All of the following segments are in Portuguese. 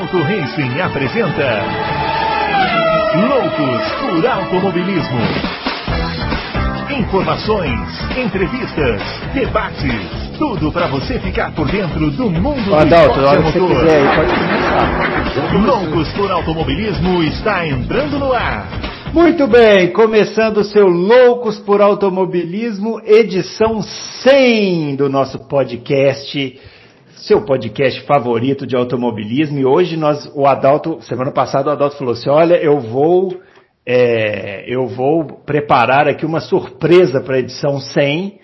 Auto Racing apresenta Loucos por Automobilismo. Informações, entrevistas, debates, tudo para você ficar por dentro do mundo do esporte motor. quiser pode começar. Loucos por Automobilismo está entrando no ar. Muito bem, começando o seu Loucos por Automobilismo, edição 100 do nosso podcast, seu podcast favorito de automobilismo. E hoje nós, o Adalto, semana passada o Adalto falou assim: olha, eu vou, é, eu vou preparar aqui uma surpresa para a edição 100.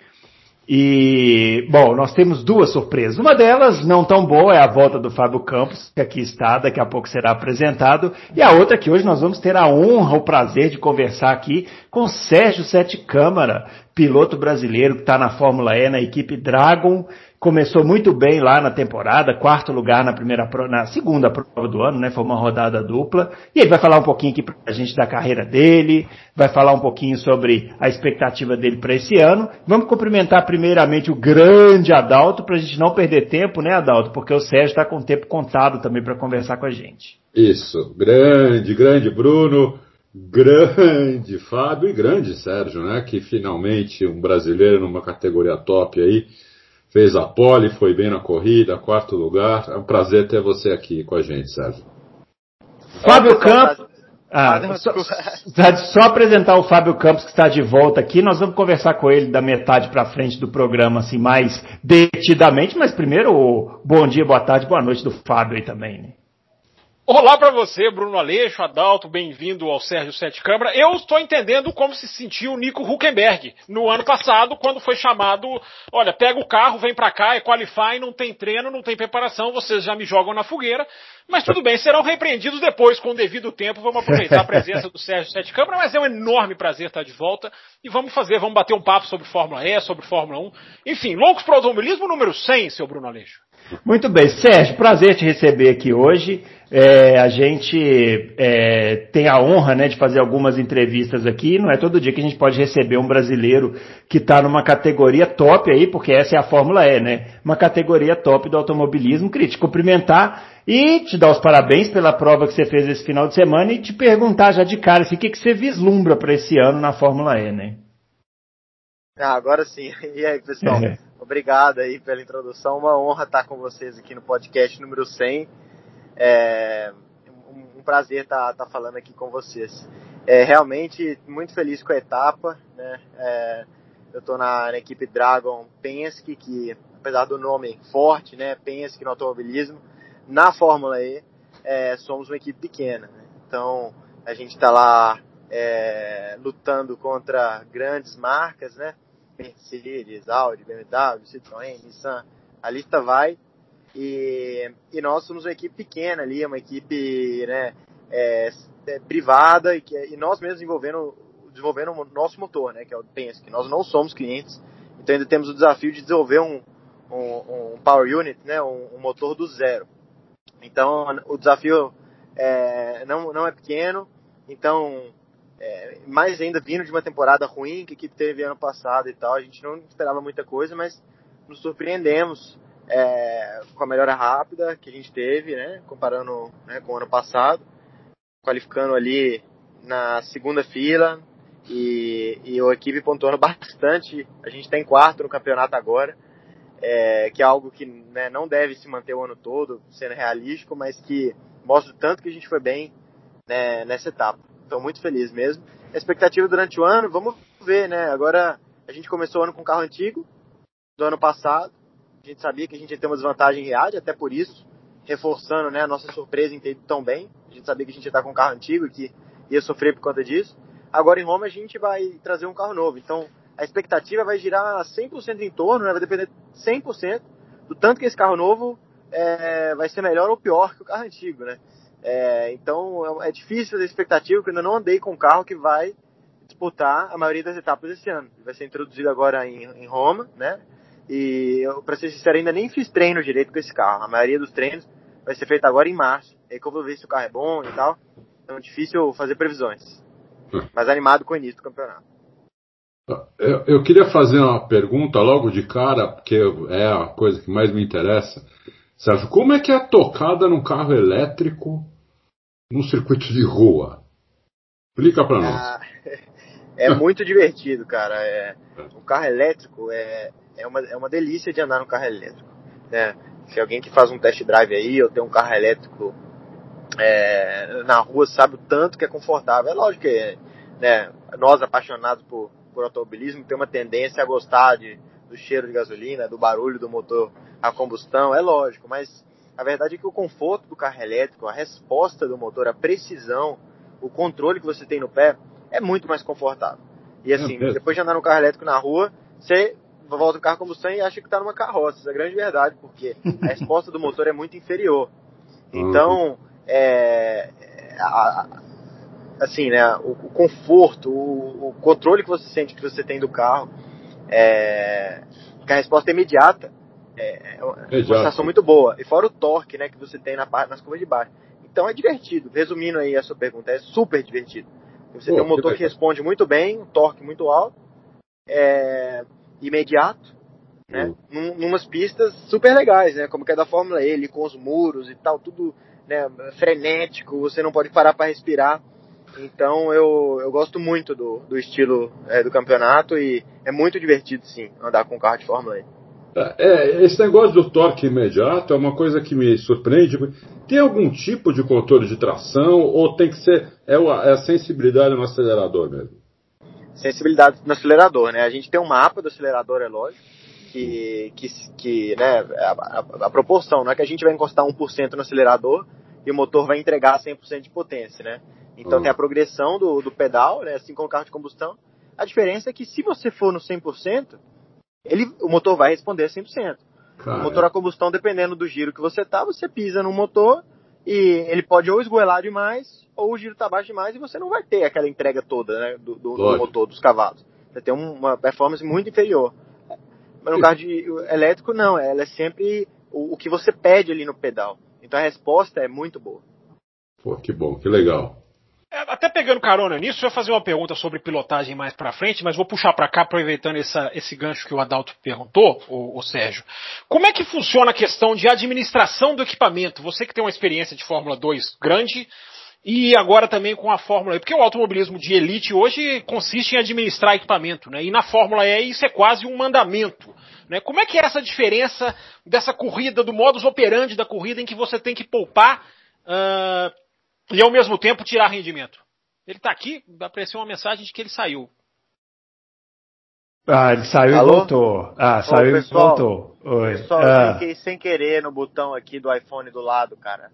E, bom, nós temos duas surpresas. Uma delas, não tão boa, é a volta do Fábio Campos, que aqui está, daqui a pouco será apresentado. E a outra que hoje nós vamos ter a honra, o prazer de conversar aqui com Sérgio Sete Câmara, piloto brasileiro que está na Fórmula E, na equipe Dragon. Começou muito bem lá na temporada, quarto lugar na primeira na segunda prova do ano, né? Foi uma rodada dupla. E ele vai falar um pouquinho aqui pra gente da carreira dele, vai falar um pouquinho sobre a expectativa dele para esse ano. Vamos cumprimentar primeiramente o grande Adalto, para a gente não perder tempo, né, Adalto? Porque o Sérgio está com o tempo contado também para conversar com a gente. Isso, grande, grande Bruno, grande Fábio e grande Sérgio, né? Que finalmente um brasileiro numa categoria top aí fez a pole, foi bem na corrida, quarto lugar. É um prazer ter você aqui com a gente, Sérgio. Fábio Campos. Ah, só, só apresentar o Fábio Campos que está de volta aqui. Nós vamos conversar com ele da metade para frente do programa, assim, mais detidamente. Mas primeiro, o bom dia, boa tarde, boa noite do Fábio aí também, né? Olá para você, Bruno Aleixo, Adalto, bem-vindo ao Sérgio Sete Câmara. Eu estou entendendo como se sentiu o Nico Huckenberg no ano passado, quando foi chamado, olha, pega o carro, vem para cá, é qualify, não tem treino, não tem preparação, vocês já me jogam na fogueira. Mas tudo bem, serão repreendidos depois, com o devido tempo. Vamos aproveitar a presença do Sérgio Sete Câmara, mas é um enorme prazer estar de volta. E vamos fazer, vamos bater um papo sobre Fórmula E, sobre Fórmula 1. Enfim, loucos para o automobilismo número 100, seu Bruno Aleixo. Muito bem, Sérgio, prazer te receber aqui hoje. É, a gente é, tem a honra né, de fazer algumas entrevistas aqui. Não é todo dia que a gente pode receber um brasileiro que está numa categoria top aí, porque essa é a Fórmula E, né? Uma categoria top do automobilismo. Queria te cumprimentar e te dar os parabéns pela prova que você fez esse final de semana e te perguntar já de cara assim, o que, que você vislumbra para esse ano na Fórmula E, né? Ah, agora sim. E aí, pessoal? É. Obrigado aí pela introdução. Uma honra estar com vocês aqui no podcast número 100. É um, prazer estar, estar falando aqui com vocês. É, realmente muito feliz com a etapa. Né? É, eu estou na, na equipe Dragon Penske, que apesar do nome forte, né, Penske no automobilismo, na Fórmula E é, somos uma equipe pequena. Né? Então a gente está lá é, lutando contra grandes marcas, né? Mercedes, Audi, BMW, Citroën, Nissan, a lista vai. E, e nós somos uma equipe pequena ali, uma equipe né, é, é, privada e, que, e nós mesmos desenvolvendo, desenvolvendo o nosso motor, né, que é o Penske. Nós não somos clientes, então ainda temos o desafio de desenvolver um, um, um Power Unit, né, um, um motor do zero. Então o desafio é, não, não é pequeno, então é, mais ainda vindo de uma temporada ruim que a equipe teve ano passado e tal, a gente não esperava muita coisa, mas nos surpreendemos é, com a melhora rápida que a gente teve, né, comparando né, com o ano passado, qualificando ali na segunda fila e, e a equipe pontuando bastante. A gente está em quarto no campeonato agora, é, que é algo que né, não deve se manter o ano todo, sendo realístico, mas que mostra o tanto que a gente foi bem né, nessa etapa. Estou muito feliz mesmo. A expectativa durante o ano, vamos ver, né? Agora a gente começou o ano com carro antigo do ano passado. A gente sabia que a gente ia ter uma desvantagem em Riad, até por isso, reforçando né, a nossa surpresa em ter ido tão bem. A gente sabia que a gente ia estar com um carro antigo e que ia sofrer por conta disso. Agora em Roma a gente vai trazer um carro novo. Então a expectativa vai girar 100% em torno, né, vai depender 100% do tanto que esse carro novo é, vai ser melhor ou pior que o carro antigo, né? É, então é difícil fazer expectativa, porque eu ainda não andei com um carro que vai disputar a maioria das etapas esse ano. Vai ser introduzido agora em, em Roma, né? E eu, pra ser sincero, ainda nem fiz treino direito com esse carro. A maioria dos treinos vai ser feito agora em março. É que eu vou ver se o carro é bom e tal. Então difícil fazer previsões. Mas animado com o início do campeonato. Eu, eu queria fazer uma pergunta logo de cara, porque é a coisa que mais me interessa. Sérgio, como é que é a tocada num carro elétrico num circuito de rua? Explica para nós. Ah, é muito divertido, cara. É, um carro elétrico é, é, uma, é uma delícia de andar no carro elétrico. Né? Se alguém que faz um test drive aí, ou tem um carro elétrico é, na rua, sabe o tanto que é confortável. É lógico que né, nós, apaixonados por, por automobilismo, tem uma tendência a gostar de, do cheiro de gasolina, do barulho do motor a combustão, é lógico, mas a verdade é que o conforto do carro elétrico, a resposta do motor, a precisão, o controle que você tem no pé é muito mais confortável. E assim, depois de andar no carro elétrico na rua, você volta no carro a combustão e acha que está numa carroça. Isso é grande verdade, porque a resposta do motor é muito inferior. Então, é, a, assim, né, o, o conforto, o, o, controle que você sente que você tem do carro, é, que a resposta é imediata, é, é uma sensação muito boa. E fora o torque, né, que você tem na parte, nas curvas de baixo. Então é divertido. Resumindo aí a sua pergunta, é super divertido. Você Pô, tem um motor que, que responde muito bem, um torque muito alto, é, imediato, né? Num, numas pistas super legais, né? Como que é da Fórmula E, ali, com os muros e tal, tudo né, frenético, você não pode parar para respirar. Então eu, eu gosto muito do, do estilo é, do campeonato e é muito divertido sim andar com um carro de Fórmula E. É, é, esse negócio do torque imediato é uma coisa que me surpreende. Tem algum tipo de controle de tração ou tem que ser é, é a sensibilidade no acelerador mesmo? Sensibilidade no acelerador, né? A gente tem um mapa do acelerador, é lógico, que, que, que né, a, a, a proporção, não é que a gente vai encostar 1% no acelerador e o motor vai entregar 100% de potência, né? Então uhum. tem a progressão do, do pedal, né, assim como o carro de combustão. A diferença é que se você for no 100%, ele, o motor vai responder 100%. Cara. O motor a combustão, dependendo do giro que você tá, você pisa no motor e ele pode ou esgoelar demais ou o giro tá baixo demais e você não vai ter aquela entrega toda né, do, do, do motor, dos cavalos. Você tem uma performance muito inferior. Mas no carro de, elétrico, não. Ela é sempre o, o que você pede ali no pedal. Então a resposta é muito boa. Pô, que bom, que legal. Até pegando carona nisso, eu ia fazer uma pergunta sobre pilotagem mais para frente, mas vou puxar para cá, aproveitando essa, esse gancho que o Adalto perguntou, o, o, Sérgio. Como é que funciona a questão de administração do equipamento? Você que tem uma experiência de Fórmula 2 grande e agora também com a Fórmula E, porque o automobilismo de elite hoje consiste em administrar equipamento, né? E na Fórmula E isso é quase um mandamento. Né? Como é que é essa diferença dessa corrida, do modus operandi da corrida, em que você tem que poupar uh, e ao mesmo tempo tirar rendimento. Ele está aqui, apareceu uma mensagem de que ele saiu. Ah, ele saiu Alô? e voltou. Ah, saiu pessoal, e voltou. Oi. Pessoal, ah. eu cliquei sem querer no botão aqui do iPhone do lado, cara.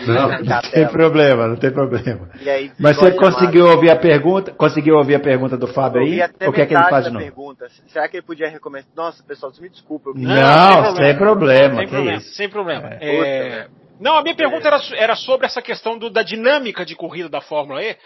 Não, não tem problema, não tem problema. Aí, Mas você conseguiu ouvir a pergunta? Conseguiu ouvir a pergunta do Fábio aí? O que é que ele faz de novo? Pergunta. Será que ele podia recomendar? Nossa, pessoal, me desculpa. Não, não, sem problema. Sem problema. Sem problema. É... Não, a minha pergunta era, era sobre essa questão do, da dinâmica de corrida da Fórmula E,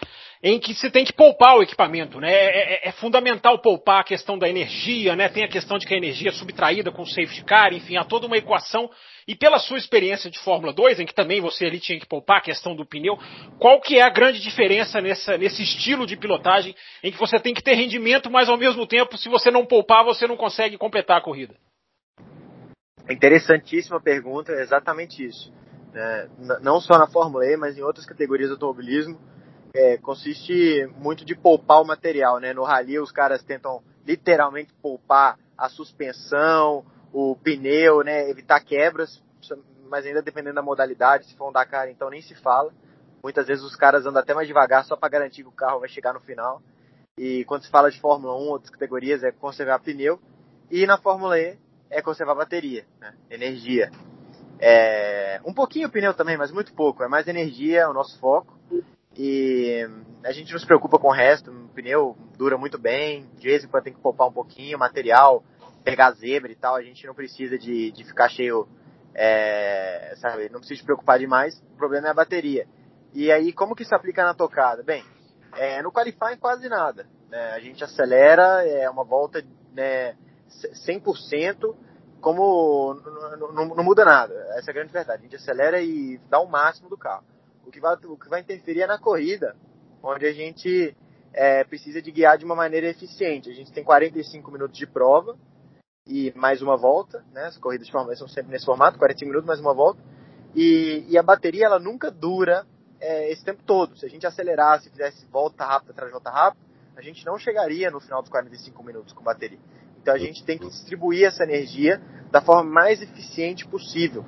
em que se tem que poupar o equipamento, né? É, é, é, fundamental poupar a questão da energia, né? Tem a questão de que a energia é subtraída com o safety car, enfim, há toda uma equação. E pela sua experiência de Fórmula 2, em que também você ali tinha que poupar a questão do pneu, qual que é a grande diferença nessa, nesse estilo de pilotagem em que você tem que ter rendimento, mas ao mesmo tempo, se você não poupar, você não consegue completar a corrida? Interessantíssima pergunta, é exatamente isso né, não só na Fórmula E, mas em outras categorias do automobilismo, é, consiste muito de poupar o material. Né? No rally os caras tentam literalmente poupar a suspensão, o pneu, né, evitar quebras, mas ainda dependendo da modalidade, se for um Dakar então nem se fala. Muitas vezes os caras andam até mais devagar só para garantir que o carro vai chegar no final. E quando se fala de Fórmula 1, outras categorias, é conservar pneu. E na Fórmula E é conservar bateria, né? energia. É, um pouquinho o pneu também, mas muito pouco. É mais energia, o nosso foco. E a gente não se preocupa com o resto. O pneu dura muito bem. De vez em quando tem que poupar um pouquinho. Material, pegar zebra e tal. A gente não precisa de, de ficar cheio. É, sabe? Não precisa se preocupar demais. O problema é a bateria. E aí, como que isso aplica na tocada? Bem, é, no qualifying quase nada. Né? A gente acelera, é uma volta né, 100% como não, muda nada. Essa é a grande verdade. A gente acelera e dá o máximo do carro. O que vai, o que vai interferir é na corrida, onde a gente é, precisa de guiar de uma maneira eficiente. A gente tem 45 minutos de prova e mais uma volta, né? As corridas de são sempre nesse formato, 45 minutos mais uma volta. E, e a bateria ela nunca dura é, esse tempo todo. Se a gente acelerasse, fizesse volta rápida atrás de volta rápida, a gente não chegaria no final dos 45 minutos com bateria. Então a gente tem que distribuir essa energia da forma mais eficiente possível,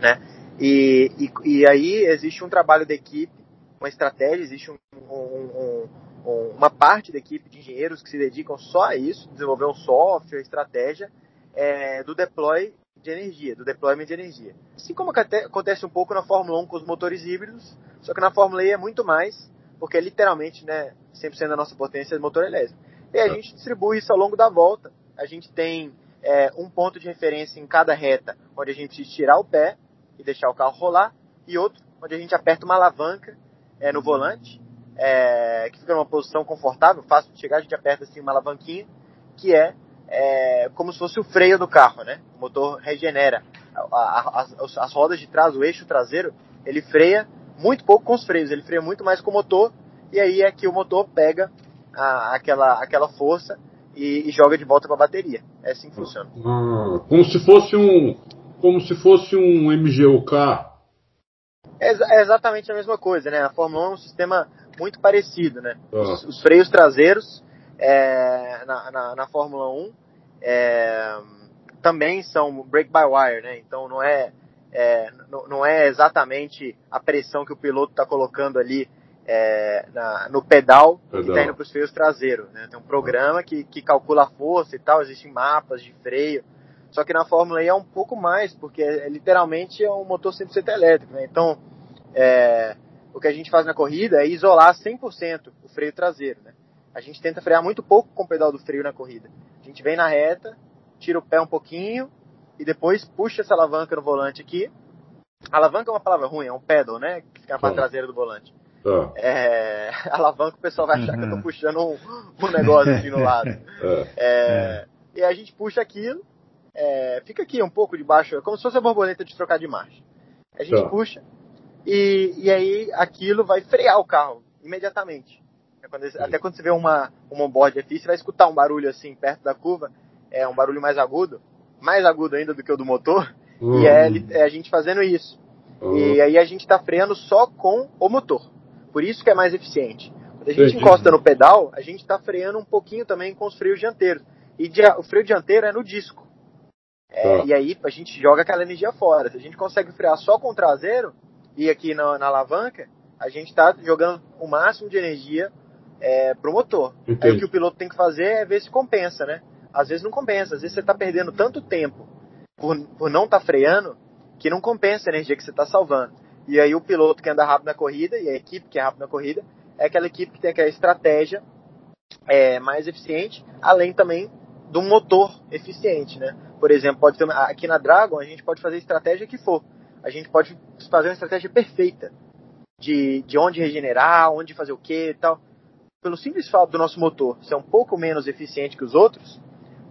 né? E, e, e aí existe um trabalho da equipe, uma estratégia, existe um, um, um, uma parte da equipe de engenheiros que se dedicam só a isso, desenvolver um software, estratégia é, do deploy de energia, do deployment de energia. Assim como acontece um pouco na Fórmula 1 com os motores híbridos, só que na Fórmula E é muito mais, porque é literalmente, né, 100% da nossa potência é motor elétrico. E a gente distribui isso ao longo da volta. A gente tem é, um ponto de referência em cada reta, onde a gente tirar o pé e deixar o carro rolar, e outro onde a gente aperta uma alavanca é, no volante, é, que fica numa posição confortável, fácil de chegar, a gente aperta assim uma alavanquinha, que é é, como se fosse o freio do carro, né? O motor regenera. A, a, as, as, rodas de trás, o eixo traseiro, ele freia muito pouco com os freios, ele freia muito mais com o motor, e aí é que o motor pega a, aquela, aquela força e, e joga de volta para a bateria. É assim que funciona. Ah, como se fosse um como se fosse um MGUK. É, é, exatamente a mesma coisa, né? A Fórmula 1 é um sistema muito parecido, né? Ah. Os, os, freios traseiros é, na, na, na, Fórmula 1 é, também são break by wire, né? Então não é, é não, não, é exatamente a pressão que o piloto está colocando ali é, na, no pedal, pedal. que está indo para os freios traseiros. Né? Tem um programa que, que calcula a força e tal, existem mapas de freio. Só que na Fórmula E é um pouco mais, porque é, literalmente é um motor 100% elétrico. Né? Então, é, o que a gente faz na corrida é isolar 100% o freio traseiro. Né? A gente tenta frear muito pouco com o pedal do freio na corrida. A gente vem na reta, tira o pé um pouquinho e depois puxa essa alavanca no volante aqui. Alavanca é uma palavra ruim, é um pedal, né? Que fica na parte traseira do volante. Tá. É, alavanca o pessoal vai achar uhum. que eu tô uhum. puxando um, um negócio aqui no lado. É. É, e a gente puxa aquilo, é, fica aqui um pouco debaixo, como se fosse a borboleta de trocar de marcha. A gente tá. puxa e, e aí aquilo vai frear o carro imediatamente. É quando, até quando você vê uma, um onboard FI, você vai escutar um barulho assim perto da curva, é um barulho mais agudo, mais agudo ainda do que o do motor, uhum. e é, é, a gente fazendo isso. Uhum. E aí a gente está freando só com o motor. Por isso que é mais eficiente. Quando a gente encosta no pedal, a gente está freando um pouquinho também com os freios dianteiros. E o freio dianteiro é no disco. É, ah. E aí a gente joga aquela energia fora. Se a gente consegue frear só com o traseiro e aqui na, na alavanca, a gente está jogando o máximo de energia é, pro motor. Entendi. Aí o que o piloto tem que fazer é ver se compensa, né? Às vezes não compensa, às vezes você está perdendo tanto tempo por, por não estar tá freando que não compensa a energia que você está salvando. E aí o piloto que anda rápido na corrida e a equipe que é rápido na corrida é aquela equipe que tem aquela estratégia é, mais eficiente, além também do motor eficiente, né? Por exemplo, pode ter, aqui na Dragon a gente pode fazer a estratégia que for. A gente pode fazer uma estratégia perfeita de, de onde regenerar, onde fazer o que e tal pelo simples fato do nosso motor ser um pouco menos eficiente que os outros,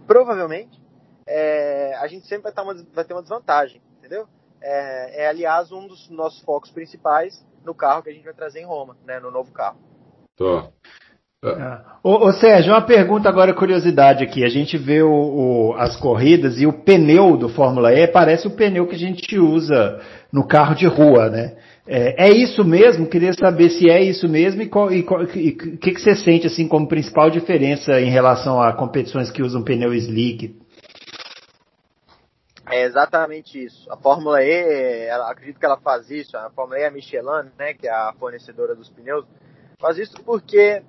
provavelmente é, a gente sempre vai, uma, vai, ter uma desvantagem, entendeu? É, é, aliás, um dos nossos focos principais no carro que a gente vai trazer em Roma, né, no novo carro. Tô. É. Ô, ô, Sérgio, uma pergunta agora, curiosidade aqui. A gente vê o, o, as corridas e o pneu do Fórmula E parece o pneu que a gente usa no carro de rua, né? É, é isso mesmo? Queria saber se é isso mesmo e o que, que, você sente assim como principal diferença em relação a competições que usam pneu slick. É exatamente isso. A Fórmula E, ela, acredito que ela faz isso. A Fórmula E, a Michelin, né, que é a fornecedora dos pneus, faz isso porque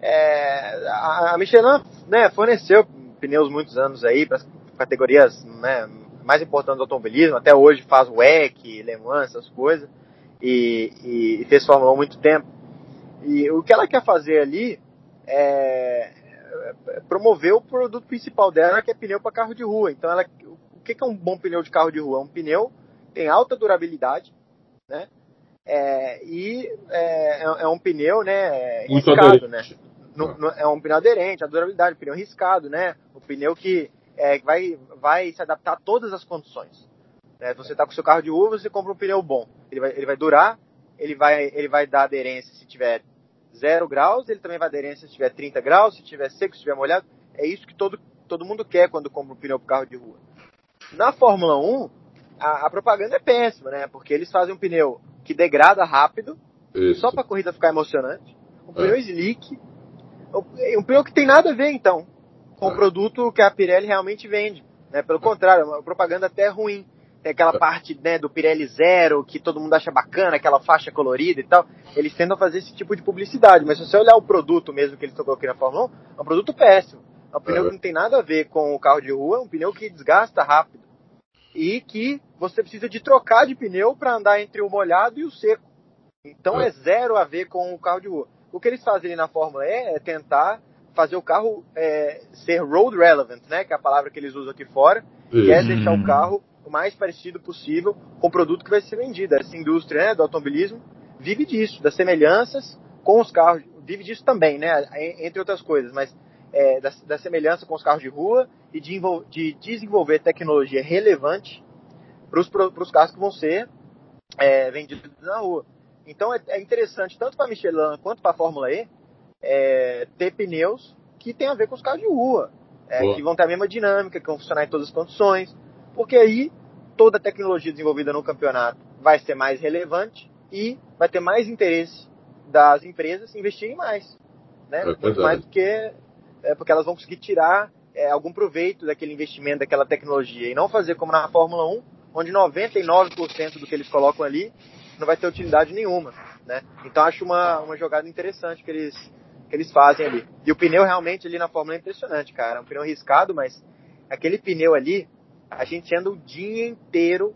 é, a, Michelin né, forneceu pneus muitos anos aí para categorias né, mais importantes do automobilismo. Até hoje faz WEC, Le Mans, essas coisas e, e fez Fórmula 1 há muito tempo. E o que ela quer fazer ali é, é promover o produto principal dela, que é pneu para carro de rua. Então, ela, o que é um bom pneu de carro de rua? É um pneu tem alta durabilidade, né? É, e é, é, é um pneu, né? Riscado, né? No, no, é um pneu aderente, a durabilidade, um pneu riscado, né? O pneu que é, vai, vai se adaptar a todas as condições. Né? Você está com o seu carro de rua, você compra um pneu bom. Ele vai, ele vai durar, ele vai, ele vai dar aderência se tiver 0 graus, ele também vai aderência se tiver 30 graus, se tiver seco, se tiver molhado. É isso que todo todo mundo quer quando compra um pneu para carro de rua. Na Fórmula 1, a, a, propaganda é péssima, né? Porque eles fazem um pneu que degrada rápido, Isso. só para a corrida ficar emocionante. Um pneu é. slick, um pneu que tem nada a ver, então, com é. o produto que a Pirelli realmente vende. Né? Pelo contrário, é uma propaganda até ruim. Tem aquela é. parte né, do Pirelli Zero, que todo mundo acha bacana, aquela faixa colorida e tal. Eles tentam fazer esse tipo de publicidade. Mas se você olhar o produto mesmo que eles estão colocando na Fórmula 1, é um produto péssimo. É um pneu que não tem nada a ver com o carro de rua, é um pneu que desgasta rápido. E que você precisa de trocar de pneu para andar entre o molhado e o seco. Então é. é zero a ver com o carro de rua. O que eles fazem na Fórmula E é tentar fazer o carro é, ser road relevant, né? Que é a palavra que eles usam aqui fora, que é deixar o carro o mais parecido possível com o produto que vai ser vendido. Essa indústria né, do automobilismo vive disso, das semelhanças com os carros, vive disso também, né? Entre outras coisas, mas é, da, da, semelhança com os carros de rua e de, de desenvolver tecnologia relevante para os carros que vão ser é, vendidos na rua. Então é, é interessante, tanto para a Michelin quanto para a Fórmula E, é, ter pneus que tem a ver com os carros de rua, é, que vão ter a mesma dinâmica, que vão funcionar em todas as condições, porque aí toda a tecnologia desenvolvida no campeonato vai ser mais relevante e vai ter mais interesse das empresas investirem mais, né? É Muito mais do que é, porque elas vão conseguir tirar é, algum proveito daquele investimento, daquela tecnologia e não fazer como na Fórmula 1, onde 99% do que eles colocam ali não vai ter utilidade nenhuma, né? Então acho uma, uma jogada interessante que eles que eles fazem ali. E o pneu realmente ali na Fórmula é impressionante, cara. É um pneu arriscado, mas aquele pneu ali, a gente anda o dia inteiro,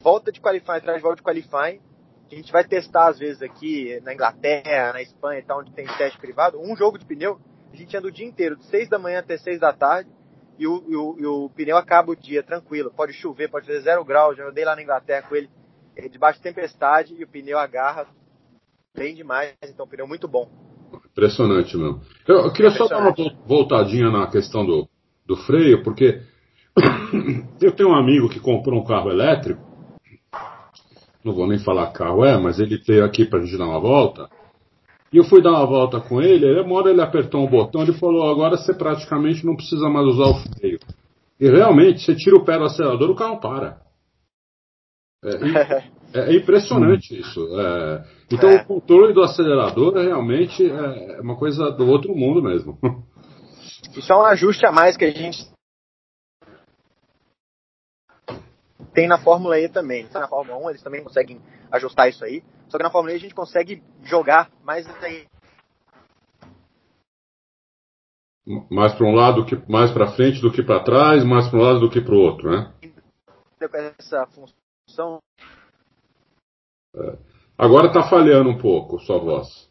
volta de qualifying atrás volta de qualifying. A gente vai testar às vezes aqui na Inglaterra, na Espanha e tal, onde tem teste privado, um jogo de pneu, a gente anda o dia inteiro, de 6 da manhã até 6 da tarde, e o, e o, e o pneu acaba o dia tranquilo. Pode chover, pode fazer zero grau. Já andei lá na Inglaterra com ele é debaixo de tempestade e o pneu agarra bem demais, então pneu muito bom. Impressionante mesmo. Eu, eu queria só dar uma voltadinha na questão do, do freio, porque eu tenho um amigo que comprou um carro elétrico, não vou nem falar carro é, mas ele veio aqui para a gente dar uma volta, e eu fui dar uma volta com ele, ele, uma hora ele apertou um botão, ele falou, agora você praticamente não precisa mais usar o freio. E realmente, você tira o pé do acelerador, o carro para. É, é, é impressionante isso. É, então é. o controle do acelerador é realmente é uma coisa do outro mundo mesmo. Isso é um ajuste a mais que a gente tem na Fórmula E também. Na Fórmula 1 eles também conseguem ajustar isso aí. Só que na Fórmula E a gente consegue jogar mais aí. Mais para um lado que mais para frente do que para trás, mais para um lado do que para o outro, né? Essa função. É. Agora está falhando um pouco sua voz.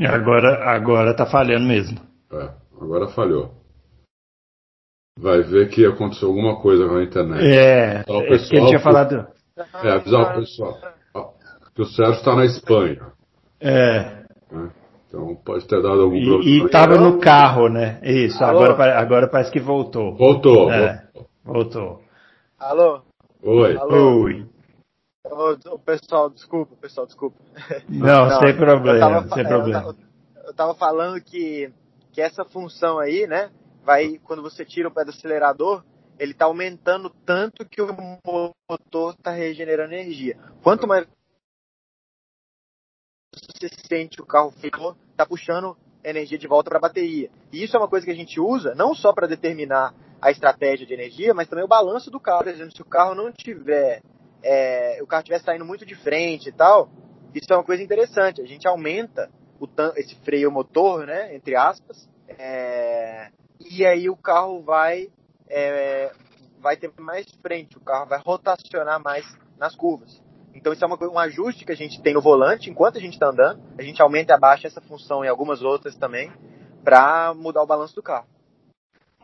É, agora, agora tá falhando mesmo. É, agora falhou. Vai ver que aconteceu alguma coisa com a internet. É, é que ele tinha falado. É, avisar o pessoal que o Sérgio está na Espanha. É. Né? Então pode ter dado algum problema. E estava no carro, né? Isso, agora, agora parece que voltou. Voltou, é, voltou. Alô? Oi. Alô? Oi. Ô, pessoal, desculpa, pessoal, desculpa. Não, Não sem problema, tava, sem problema. Eu tava, eu tava, falando que, que essa função aí, né, vai, quando você tira o pé do acelerador, ele tá aumentando tanto que o motor tá regenerando energia. Quanto mais você sente o carro ficou, tá puxando energia de volta para a bateria. E isso é uma coisa que a gente usa não só para determinar a estratégia de energia, mas também o balanço do carro. Por exemplo, se o carro não tiver, é, o carro estiver saindo muito de frente e tal, isso é uma coisa interessante. A gente aumenta o, esse freio motor, né, entre aspas, é, e aí o carro vai, é, vai ter mais frente, o carro vai rotacionar mais nas curvas. Então isso é uma, um ajuste que a gente tem no volante enquanto a gente está andando. A gente aumenta e abaixa essa função em algumas outras também para mudar o balanço do carro.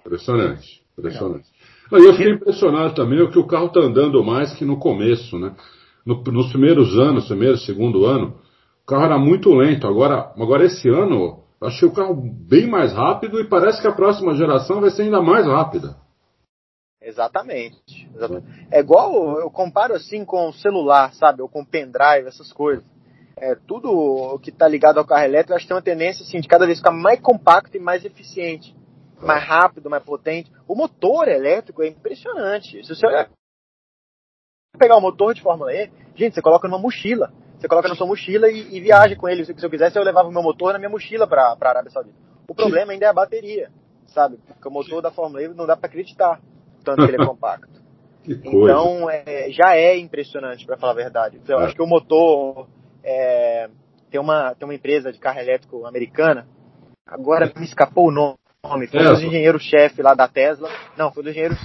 Impressionante. Impressionante. Eu fiquei impressionado também que o carro está andando mais que no começo, né? No, nos primeiros anos, primeiro, segundo ano, o carro era muito lento. Agora, agora esse ano, achei o carro bem mais rápido e parece que a próxima geração vai ser ainda mais rápida. Exatamente. exatamente. É igual, eu comparo assim com o celular, sabe? Ou com pendrive, essas coisas. é, tudo que está ligado ao carro elétrico, acho que tem uma tendência assim, de cada vez ficar mais compacto e mais eficiente, mais rápido, mais potente. O motor elétrico é impressionante. Se você olhar, pegar o motor de Fórmula E, gente, você coloca numa mochila. Você coloca na sua mochila e, e viaja com ele. Se, se eu quisesse, eu levava o meu motor na minha mochila para a Arábia Saudita. O problema ainda é a bateria, sabe? Porque o motor da Fórmula E não dá para acreditar tanto que ele é compacto. Então, é, já é impressionante, para falar a verdade. Eu é. acho que o motor. É, tem, uma, tem uma empresa de carro elétrico americana, agora me escapou o nome. Foi é. dos engenheiros-chefe lá da Tesla. Não, foi dos engenheiros.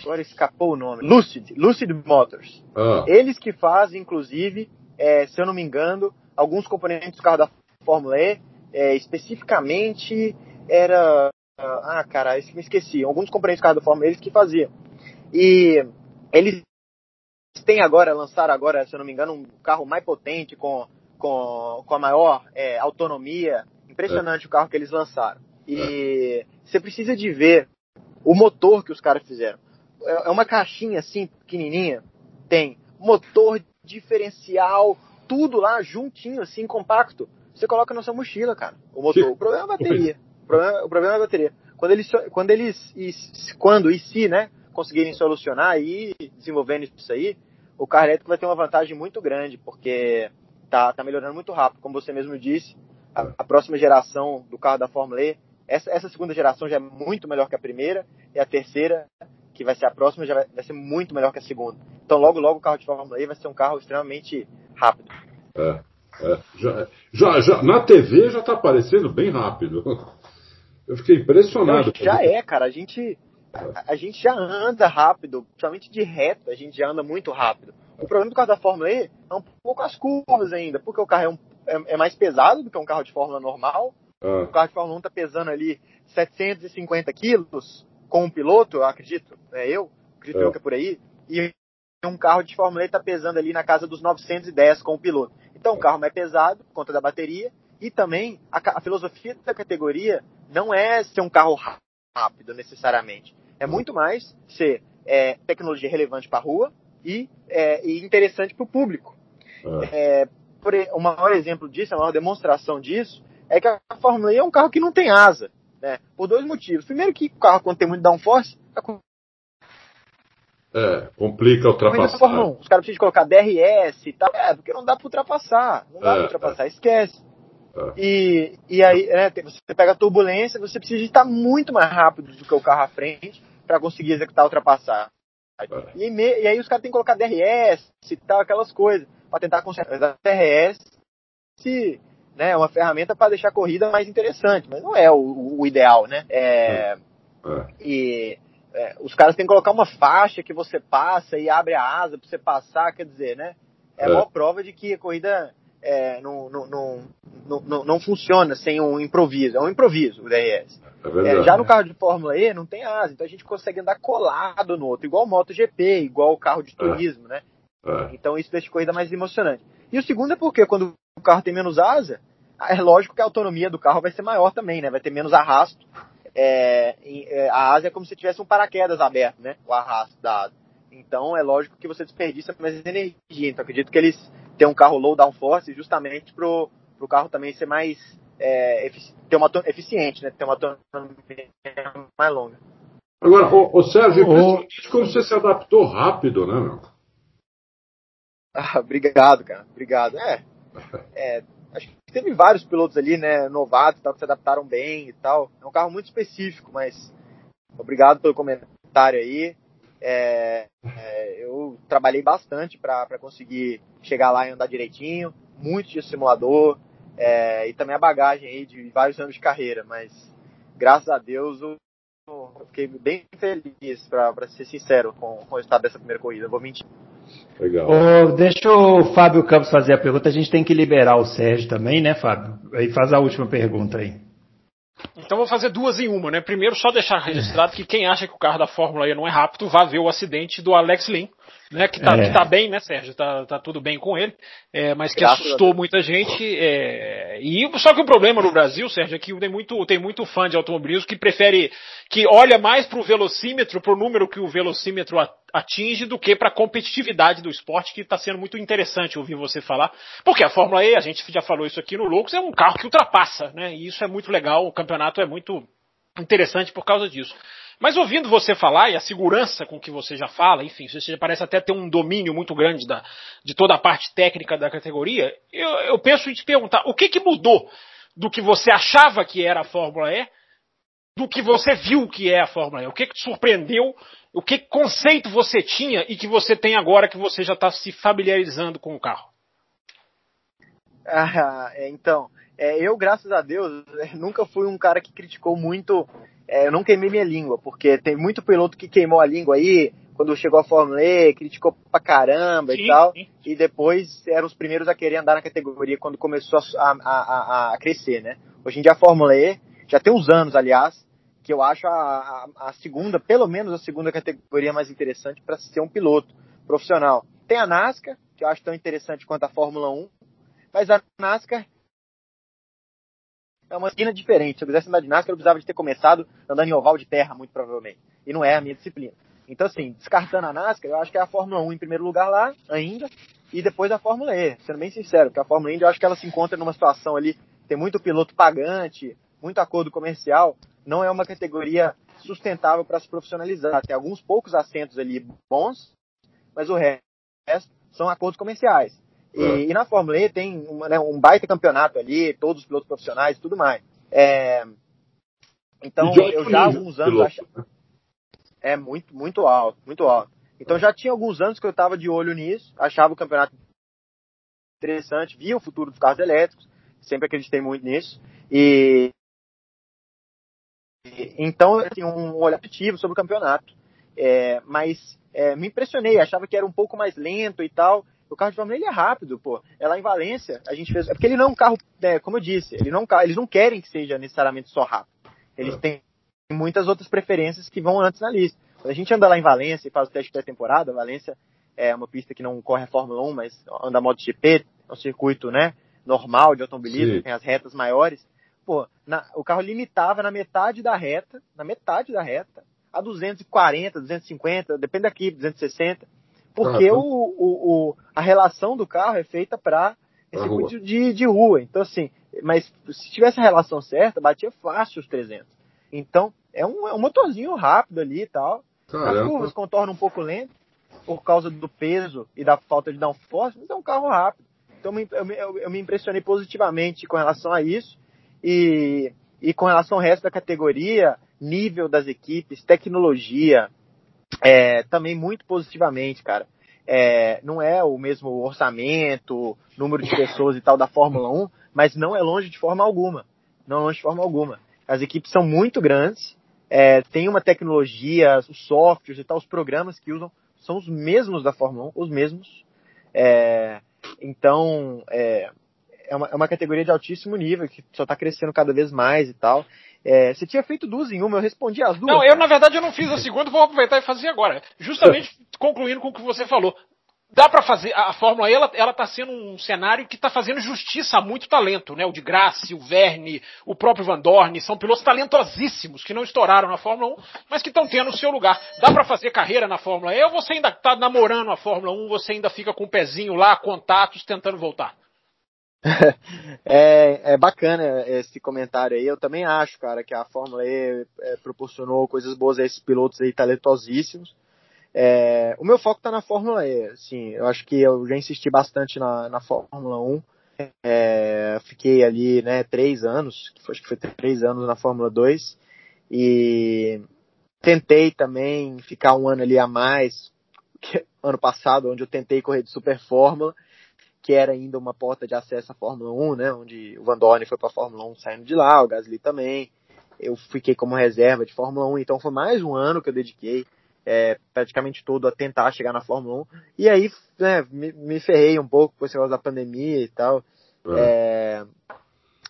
Agora escapou o nome. Lucid, Lucid Motors. Ah. Eles que fazem, inclusive, é, se eu não me engano, alguns componentes do carro da Fórmula E, é, especificamente era ah, cara, isso me esqueci. Alguns componentes do carro da Fórmula eles que faziam. E eles têm agora, lançaram agora, se eu não me engano, um carro mais potente, com, com, com a maior é, autonomia. Impressionante é. o carro que eles lançaram. E é. você precisa de ver o motor que os caras fizeram. É, é uma caixinha assim, pequenininha. Tem motor, diferencial, tudo lá juntinho, assim, compacto. Você coloca na sua mochila, cara. O motor. O problema é a bateria. O problema, o problema é a bateria. Quando eles, quando eles, quando e se, né, conseguirem solucionar e desenvolvendo isso aí, o carro elétrico vai ter uma vantagem muito grande, porque tá, tá melhorando muito rápido. Como você mesmo disse, a, a próxima geração do carro da Fórmula E, essa, essa segunda geração já é muito melhor que a primeira, e a terceira, que vai ser a próxima, já vai, vai ser muito melhor que a segunda. Então, logo, logo, o carro de Fórmula E vai ser um carro extremamente rápido. É, é. Já, já, já, na TV já está aparecendo bem rápido. Eu fiquei impressionado. Não, já é, cara. A gente, a, a, gente já anda rápido, principalmente de reta, a gente já anda muito rápido. O problema do carro da Fórmula E é um pouco as curvas ainda, porque o carro é, um, é, é mais pesado do que um carro de Fórmula normal. Ah. O carro de Fórmula 1 está pesando ali 750 quilos com um piloto, eu acredito, é eu, acredito ah. eu que é por aí. E um carro de Fórmula E está pesando ali na casa dos 910 com o piloto. Então o carro mais pesado, por conta da bateria, e também a, a filosofia da categoria não é ser um carro rápido necessariamente. É muito mais ser é, tecnologia relevante para a rua e, é, e interessante para o público. É. é por, o maior exemplo disso, a maior demonstração disso, é que a Fórmula E é um carro que não tem asa. Né? Por dois motivos. Primeiro que o carro, quando tem muito downforce, tá é, complica ultrapassar. Os caras precisam colocar DRS e tal. É, porque não dá para ultrapassar. Não dá é, para ultrapassar, esquece. É. E, e aí, né, você pega a turbulência, você precisa estar muito mais rápido do que o carro à frente para conseguir executar a ultrapassagem. É. E, me, e, aí os caras têm que colocar DRS e tal, aquelas coisas, para tentar consertar. DRS se, né, é uma ferramenta para deixar a corrida mais interessante, mas não é o, o ideal, né? É, é. E é, os caras têm que colocar uma faixa que você passa e abre a asa para você passar, quer dizer, né? É a maior prova de que a corrida é, não, não, não, não, não funciona sem um improviso. É um improviso o DRS. É é, já no carro de Fórmula E não tem asa, então a gente consegue andar colado no outro, igual o MotoGP, igual o carro de é. turismo, né? É. Então isso deixa a corrida mais emocionante. E o segundo é porque quando o carro tem menos asa, é lógico que a autonomia do carro vai ser maior também, né? Vai ter menos arrasto. É, a asa é como se tivesse um paraquedas aberto, né? O arrasto da asa. Então é lógico que você desperdiça mais energia. Então acredito que eles ter um carro low downforce justamente pro, pro carro também ser mais é, ter uma eficiente, né? Ter uma autonomia mais longa. Agora, o, Sérgio, oh. como você se adaptou rápido, né, meu? Ah, obrigado, cara. Obrigado. É, é, acho que teve vários pilotos ali, né, novatos, tal, que se adaptaram bem e tal. É um carro muito específico, mas obrigado pelo comentário aí. É, é, eu trabalhei bastante para conseguir chegar lá e andar direitinho, muito de simulador é, e também a bagagem aí de vários anos de carreira, mas graças a Deus eu, eu fiquei bem feliz, para ser sincero, com, com o resultado dessa primeira corrida, vou mentir. Legal. Oh, deixa o Fábio Campos fazer a pergunta, a gente tem que liberar o Sérgio também, né, Fábio? Aí faz a última pergunta aí. Então vou fazer duas em uma, né? Primeiro, só deixar registrado que quem acha que o carro da Fórmula E não é rápido, vá ver o acidente do Alex Lin, né? Que tá, é. que tá bem, né, Sérgio? Tá, tá tudo bem com ele, é, mas que Graças assustou muita gente. É, e só que o problema no Brasil, Sérgio, é que tem muito, tem muito fã de automobilismo que prefere, que olha mais pro velocímetro, pro número que o velocímetro atinge do que para a competitividade do esporte, que está sendo muito interessante ouvir você falar. Porque a Fórmula E, a gente já falou isso aqui no Loucos, é um carro que ultrapassa, né? E isso é muito legal, o campeonato é muito interessante por causa disso. Mas ouvindo você falar e a segurança com que você já fala, enfim, você já parece até ter um domínio muito grande da, de toda a parte técnica da categoria, eu, eu penso em te perguntar, o que, que mudou do que você achava que era a Fórmula E do que você viu que é a Fórmula E? O que, que te surpreendeu o que conceito você tinha e que você tem agora que você já está se familiarizando com o carro? Ah, é, então, é, eu, graças a Deus, nunca fui um cara que criticou muito. É, eu não queimei minha língua, porque tem muito piloto que queimou a língua aí, quando chegou a Fórmula E, criticou pra caramba sim, e tal, sim. e depois eram os primeiros a querer andar na categoria quando começou a, a, a, a crescer, né? Hoje em dia a Fórmula E, já tem uns anos, aliás, que eu acho a, a, segunda, pelo menos a segunda categoria mais interessante para ser um piloto profissional. Tem a NASCAR, que eu acho tão interessante quanto a Fórmula 1, mas a NASCAR é uma esquina diferente. Se eu quisesse andar de NASCAR, eu precisava de ter começado andando em oval de terra, muito provavelmente. E não é a minha disciplina. Então, assim, descartando a NASCAR, eu acho que é a Fórmula 1 em primeiro lugar lá, ainda, e depois a Fórmula E, sendo bem sincero, porque a Fórmula E eu acho que ela se encontra numa situação ali, tem muito piloto pagante, muito acordo comercial, não é uma categoria sustentável para se profissionalizar. Tem alguns poucos assentos ali bons, mas o resto são acordos comerciais. E, é. e na Fórmula E tem uma, né, um baita campeonato ali, todos os pilotos profissionais e tudo mais. É, então, eu já há alguns anos achava, é muito, muito alto, muito alto. Então já tinha alguns anos que eu estava de olho nisso, achava o campeonato interessante, via o futuro dos carros elétricos, sempre acreditei muito nisso. E, então, assim, um olhar positivo sobre o campeonato. É, mas é, me impressionei, achava que era um pouco mais lento e tal. O carro de Fórmula ele é rápido, pô. É lá em Valência, a gente fez. É porque ele não é um carro, é, como eu disse, ele não, eles não querem que seja necessariamente só rápido. Eles é. têm muitas outras preferências que vão antes na lista. Quando a gente anda lá em Valência e faz o teste pré-temporada, Valência é uma pista que não corre a Fórmula 1, mas anda MotoGP, é um circuito, né, normal de automobilismo, Sim. tem as retas maiores pô, na, o carro limitava na metade da reta, na metade da reta, a 240, 250, depende daqui, 260, porque o, o, o, a relação do carro é feita para circuito de, de rua. Então, assim, mas se tivesse a relação certa, batia fácil os 300. Então, é um, é um motorzinho rápido ali e tal. Caramba. As curvas contornam um pouco lento por causa do peso e da falta de downforce, mas é um carro rápido. Então, eu, eu, eu me impressionei positivamente com relação a isso. E, e com relação ao resto da categoria, nível das equipes, tecnologia, é, também muito positivamente, cara. É, não é o mesmo orçamento, número de pessoas e tal da Fórmula 1, mas não é longe de forma alguma. Não é longe de forma alguma. As equipes são muito grandes, é, tem uma tecnologia, os softwares e tal, os programas que usam são os mesmos da Fórmula 1, os mesmos. É, então, é, é uma, é uma categoria de altíssimo nível, que só está crescendo cada vez mais e tal. É, você tinha feito duas em uma, eu respondi as duas. Não, eu na verdade eu não fiz a segunda, vou aproveitar e fazer agora. Justamente concluindo com o que você falou. Dá para fazer, a Fórmula E, ela, ela tá sendo um cenário que está fazendo justiça a muito talento, né? O de Grace, o Verne, o próprio Van Dorn, são pilotos talentosíssimos que não estouraram na Fórmula 1, mas que estão tendo o seu lugar. Dá para fazer carreira na Fórmula E ou você ainda está namorando a Fórmula 1, você ainda fica com o pezinho lá, contatos, tentando voltar? é, é bacana esse comentário aí. Eu também acho, cara, que a Fórmula E é, proporcionou coisas boas a esses pilotos aí talentosíssimos. É, o meu foco está na Fórmula E. Assim, eu acho que eu já insisti bastante na, na Fórmula 1. É, fiquei ali, né, três anos, acho que foi três anos na Fórmula 2. E tentei também ficar um ano ali a mais, ano passado, onde eu tentei correr de Super Fórmula que era ainda uma porta de acesso à Fórmula 1, né, onde o Van Dorn foi para a Fórmula 1 saindo de lá, o Gasly também. Eu fiquei como reserva de Fórmula 1, então foi mais um ano que eu dediquei é, praticamente todo a tentar chegar na Fórmula 1. E aí né, me, me, ferrei um pouco com esse negócio da pandemia e tal. É. É,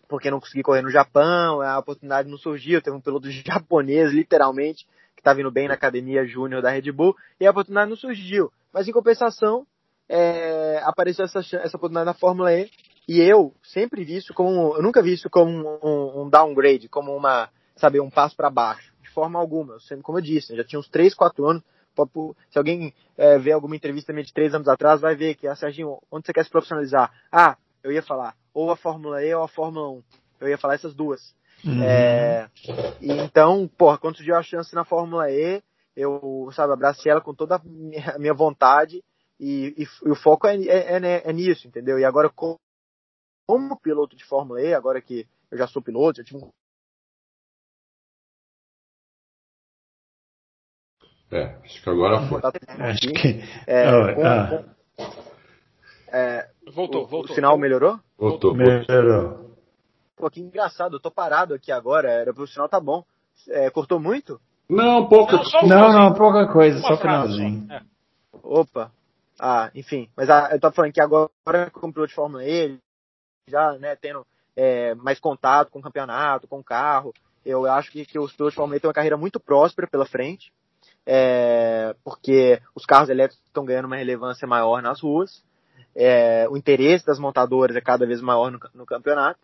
porque não consegui correr no Japão, a oportunidade não surgiu, teve um piloto japonês, literalmente, que estava indo bem na academia júnior da Red Bull, e a oportunidade não surgiu. Mas em compensação, é, apareceu essa, essa oportunidade na Fórmula E, e eu sempre vi isso como, eu nunca vi isso como um, um downgrade, como uma, sabe, um passo para baixo, de forma alguma. Eu sempre, como eu disse, eu já tinha uns 3, 4 anos, se alguém é, ver alguma entrevista minha de 3 anos atrás, vai ver que, ah, Serginho, onde você quer se profissionalizar? Ah, eu ia falar, ou a Fórmula E ou a Fórmula 1. Eu ia falar essas duas. Uhum. É, então, porra, quando surgiu a chance na Fórmula E, eu, sabe, abracei ela com toda a minha vontade e, e, e, o foco é, é, é, é, nisso, entendeu? E agora, como, como piloto de Fórmula E, agora que eu já sou piloto, já tive um É, acho que agora foi. Acho que. É, com, ah. com, é, voltou, o, voltou. O sinal melhorou? Voltou, melhorou. Pô, que engraçado, eu tô parado aqui agora, era pro sinal tá bom. É, cortou muito? Não, pouca Não, não, não, pouca coisa, só finalzinho. É. Opa. Ah, enfim, mas ah, eu tô falando que agora, como piloto de Fórmula E, já, né, tendo é, mais contato com o campeonato, com o carro, eu acho que, que os pilotos de Fórmula E têm uma carreira muito próspera pela frente, é, porque os carros elétricos estão ganhando uma relevância maior nas ruas, é, o interesse das montadoras é cada vez maior no, no campeonato.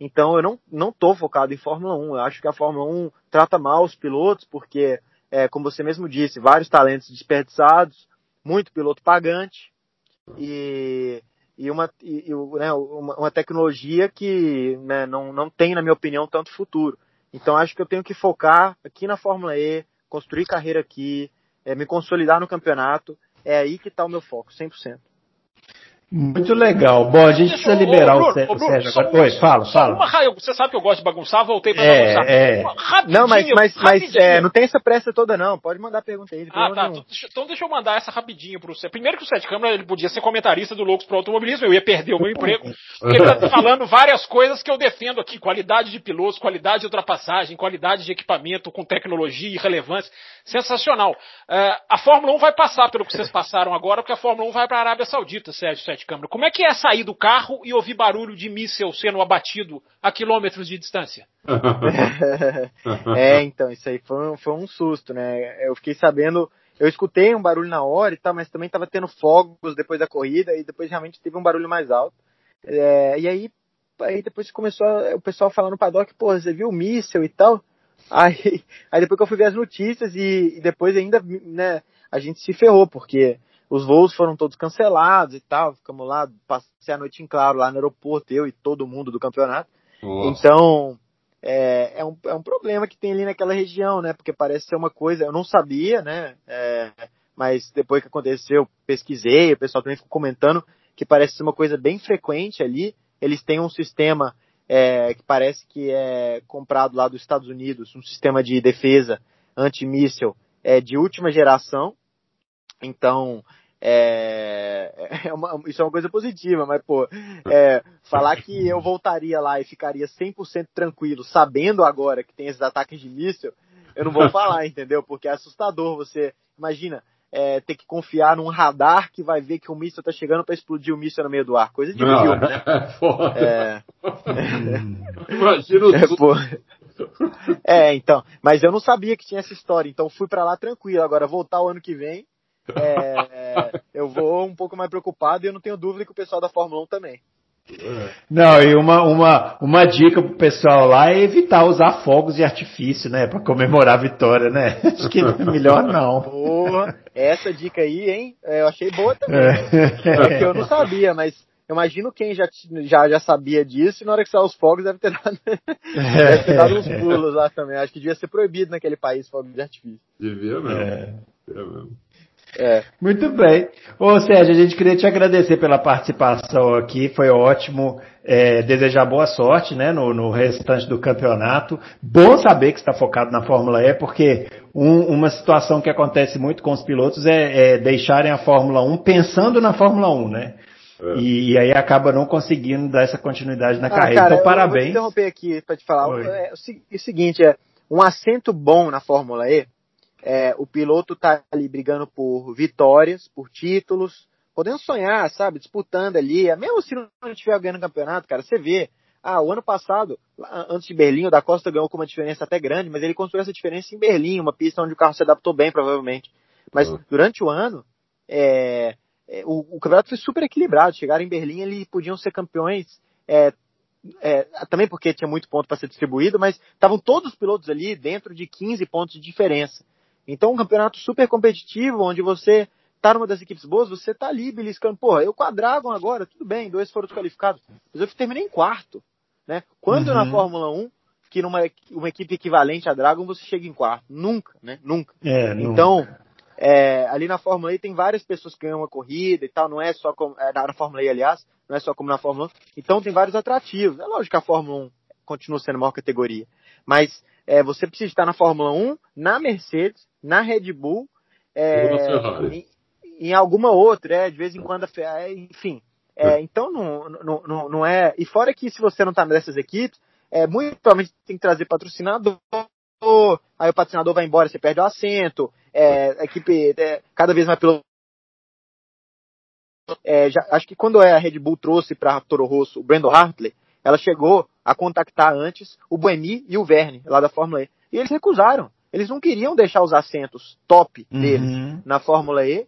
Então eu não não estou focado em Fórmula 1. Eu acho que a Fórmula 1 trata mal os pilotos porque, é, como você mesmo disse, vários talentos desperdiçados, muito piloto pagante e, e, uma, e, né, uma, uma, tecnologia que né, não, não tem, na minha opinião, tanto futuro. Então acho que eu tenho que focar aqui na Fórmula E, construir carreira aqui, é, me consolidar no campeonato. É aí que está o meu foco, 100%. Muito legal. Bom, a gente precisa liberar o, Bruno, o Sérgio agora. Oi, fala, fala. Uma, você sabe que eu gosto de bagunçar, voltei para é, bagunçar. É. Não, mas, mas, mas é, não tem essa pressa toda não. Pode mandar pergunta aí. Ah, tá. Então deixa eu mandar essa rapidinho pro Sérgio. Primeiro que o Sete Câmara ele podia ser comentarista do Loucos pro Automobilismo, eu ia perder o meu emprego. Porque ele tá falando várias coisas que eu defendo aqui. Qualidade de pilotos, qualidade de ultrapassagem, qualidade de equipamento com tecnologia e relevância. Sensacional. Uh, a Fórmula 1 vai passar pelo que vocês passaram agora, porque a Fórmula 1 vai para a Arábia Saudita, Sérgio Sete Câmara. Como é que é sair do carro e ouvir barulho de míssel sendo abatido a quilômetros de distância. é, então, isso aí foi um, foi um susto, né? Eu fiquei sabendo, eu escutei um barulho na hora e tal, mas também estava tendo fogos depois da corrida e depois realmente teve um barulho mais alto. É, e aí, aí depois começou a, o pessoal falando no paddock, pô, você viu o míssel e tal? Aí, aí depois que eu fui ver as notícias e, e depois ainda, né, a gente se ferrou, porque os voos foram todos cancelados e tal, ficamos lá, passei a noite em claro lá no aeroporto, eu e todo mundo do campeonato. Nossa. Então, é, é, um, é um problema que tem ali naquela região, né? Porque parece ser uma coisa, eu não sabia, né? É, mas depois que aconteceu, pesquisei, o pessoal também ficou comentando que parece ser uma coisa bem frequente ali. Eles têm um sistema é, que parece que é comprado lá dos Estados Unidos, um sistema de defesa antimíssel é, de última geração. Então, é, é uma, isso é uma coisa positiva, mas, pô, é, falar que eu voltaria lá e ficaria 100% tranquilo, sabendo agora que tem esses ataques de míssil, eu não vou falar, entendeu? Porque é assustador você, imagina, é, ter que confiar num radar que vai ver que o míssil tá chegando para explodir o míssil no meio do ar. Coisa de não, filme, né? É, foda. É, Imagina o é, pô. é, então. Mas eu não sabia que tinha essa história, então fui para lá tranquilo. Agora voltar o ano que vem, é, eu vou um pouco mais preocupado e eu não tenho dúvida que o pessoal da Fórmula 1 também. Não, e uma, uma, uma dica pro pessoal lá é evitar usar fogos de artifício, né? Pra comemorar a vitória, né? Acho que é melhor não. Boa, essa dica aí, hein? É, eu achei boa também. É. Porque eu não sabia, mas imagino quem já, já, já sabia disso e na hora que saiu os fogos deve ter dado, deve ter dado uns pulos lá também. Acho que devia ser proibido naquele país fogos de artifício. Devia mesmo. É. Devia mesmo. É. Muito bem. Ô Sérgio, a gente queria te agradecer pela participação aqui, foi ótimo. É, desejar boa sorte né, no, no, restante do campeonato. Bom saber que está focado na Fórmula E, porque um, uma situação que acontece muito com os pilotos é, é, deixarem a Fórmula 1 pensando na Fórmula 1, né? É. E, e, aí acaba não conseguindo dar essa continuidade na ah, carreira. Cara, então, parabéns. Eu vou interromper aqui para te falar. É, é, o seguinte, é um assento bom na Fórmula E é, o piloto tá ali brigando por vitórias, por títulos, podendo sonhar, sabe, disputando ali, mesmo se não estiver ganhando campeonato, cara, você vê ah, o ano passado, antes de Berlim, o da Costa ganhou com uma diferença até grande, mas ele construiu essa diferença em Berlim, uma pista onde o carro se adaptou bem, provavelmente. Mas uhum. durante o ano, é, é, o, o, campeonato foi super equilibrado. Chegaram em Berlim, eles podiam ser campeões, é, é também porque tinha muito ponto para ser distribuído, mas estavam todos os pilotos ali dentro de 15 pontos de diferença. Então, um campeonato super competitivo, onde você tá numa das equipes boas, você tá ali beliscando. Porra, eu com a Dragon agora, tudo bem, dois foram desqualificados. Mas eu terminei em quarto. Né? Quando uhum. na Fórmula 1, que numa uma equipe equivalente à Dragon, você chega em quarto? Nunca, né? Nunca. É, então, é, ali na Fórmula E tem várias pessoas que ganham uma corrida e tal, não é só como. É, na Fórmula E, aliás, não é só como na Fórmula 1. Então tem vários atrativos. É lógico que a Fórmula 1 continua sendo a maior categoria. Mas é, você precisa estar na Fórmula 1, na Mercedes, na Red Bull, é, em, em, alguma outra, é, de vez em quando, é, enfim. É, então não, não, não, não, é. E fora que se você não está nessas equipes, é, muito provavelmente tem que trazer patrocinador, aí o patrocinador vai embora, você perde o assento, é, a equipe é, cada vez mais pelo. É, já, acho que quando a Red Bull trouxe para Toro Rosso o Brandon Hartley, ela chegou a contactar antes o Buemi e o Verne, lá da Fórmula E. E eles recusaram. Eles não queriam deixar os assentos top deles uhum. na Fórmula E,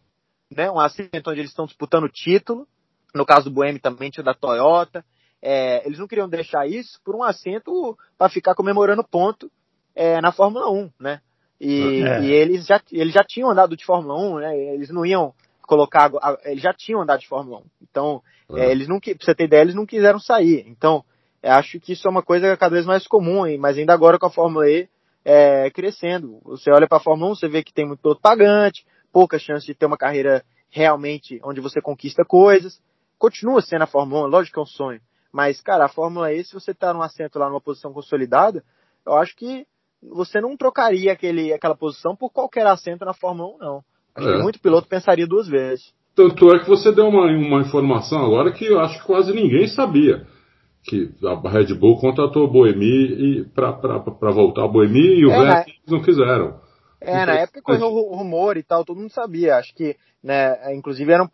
né? Um assento onde eles estão disputando o título. No caso do Buemi também tinha da Toyota. É, eles não queriam deixar isso por um assento para ficar comemorando ponto é, na Fórmula 1, né? E, é. e, eles, já, eles já tinham andado de Fórmula 1, né? Eles não iam colocar. Eles já tinham andado de Fórmula 1. Então, é, eles não, pra você ter ideia, eles não quiseram sair. Então, acho que isso é uma coisa cada vez mais comum, mas ainda agora com a Fórmula E é, crescendo. Você olha para a Fórmula 1, você vê que tem muito piloto pagante, pouca chance de ter uma carreira realmente onde você conquista coisas. Continua sendo a Fórmula 1, lógico que é um sonho. Mas, cara, a Fórmula E, se você está num assento lá numa posição consolidada, eu acho que você não trocaria aquele, aquela posição por qualquer assento na Fórmula 1, não. Acho é. que muito piloto pensaria duas vezes. Tanto é que você deu uma, uma informação agora que eu acho que quase ninguém sabia. Que a Red Bull contratou o Boemi para voltar. O Boemi e o é, Vettel não quiseram. É, então, na época correu o rumor e tal, todo mundo sabia. Acho que, né, inclusive eram,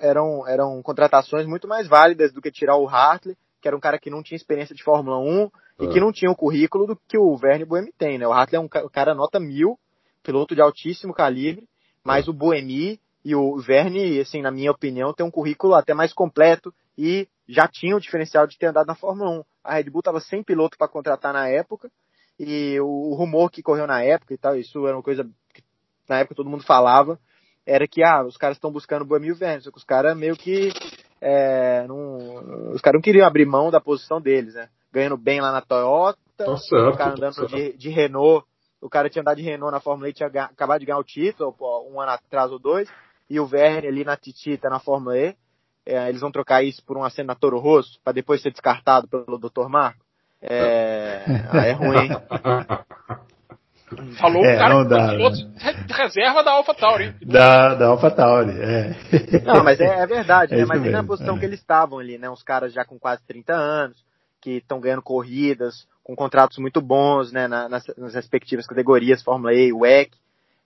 eram, eram contratações muito mais válidas do que tirar o Hartley, que era um cara que não tinha experiência de Fórmula 1 e que é. não tinha o currículo do que o Verne Boemi tem, né? O Hartley é um cara nota mil, piloto de altíssimo calibre, mas o Boemi e o Verne, assim, na minha opinião, tem um currículo até mais completo e já tinha o diferencial de ter andado na Fórmula 1. A Red Bull estava sem piloto para contratar na época e o rumor que correu na época e tal, isso era uma coisa que na época todo mundo falava, era que ah, os caras estão buscando o Boemi e o Verne, só que os caras meio que é, não, os caras não queriam abrir mão da posição deles, né? Ganhando bem lá na Toyota, tá certo, o cara andando tá de, de, Renault, o cara tinha andado de Renault na Fórmula E, tinha acabado de ganhar o título, um ano atrás ou dois, e o Verne ali na Titita na Fórmula E, é, eles vão trocar isso por um assento na Toro Rosso, para depois ser descartado pelo Dr. Marco. É, é ruim. Falou é, o cara que piloto né? reserva da AlphaTauri. Da, da AlphaTauri, é. Não, mas é, é verdade, é né? Mas na posição é. que eles estavam ali, né? Uns caras já com quase 30 anos, que estão ganhando corridas, com contratos muito bons, né? nas, nas respectivas categorias, Fórmula E, WEC,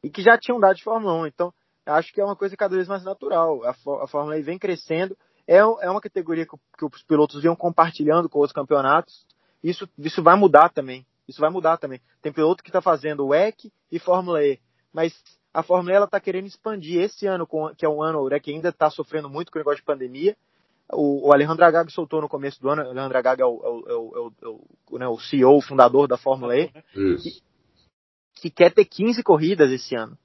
e que já tinham dado de Fórmula 1. Então, acho que é uma coisa cada vez mais natural. A, a Fórmula E vem crescendo, é, é uma categoria que, que os pilotos vinham compartilhando com outros campeonatos. Isso, isso vai mudar também. Isso vai mudar também. Tem piloto que está fazendo WEC e Fórmula E, mas a Fórmula E está querendo expandir esse ano, que é um ano né, que ainda está sofrendo muito com o negócio de pandemia. O, o Alejandro Agag soltou no começo do ano, o Alejandro Agag é o, é o, é o, é né, o CEO, o fundador da Fórmula E, que, que, quer ter 15 corridas esse ano.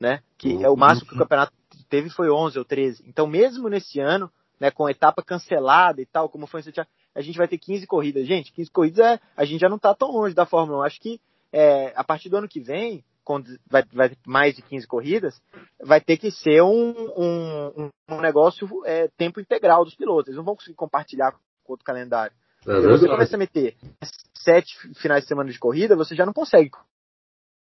Né? Que é o máximo que o campeonato teve foi 11 ou 13. Então, mesmo nesse ano, né, com etapa cancelada e tal, como foi em Santiago, a gente vai ter 15 corridas. Gente, 15 corridas é, a gente já não está tão longe da Fórmula 1. Acho que é, a partir do ano que vem, quando vai, vai ter mais de 15 corridas, vai ter que ser um, um, um negócio é, tempo integral dos pilotos. Eles não vão conseguir compartilhar com outro calendário. É Se você começa a meter sete finais de semana de corrida, você já não consegue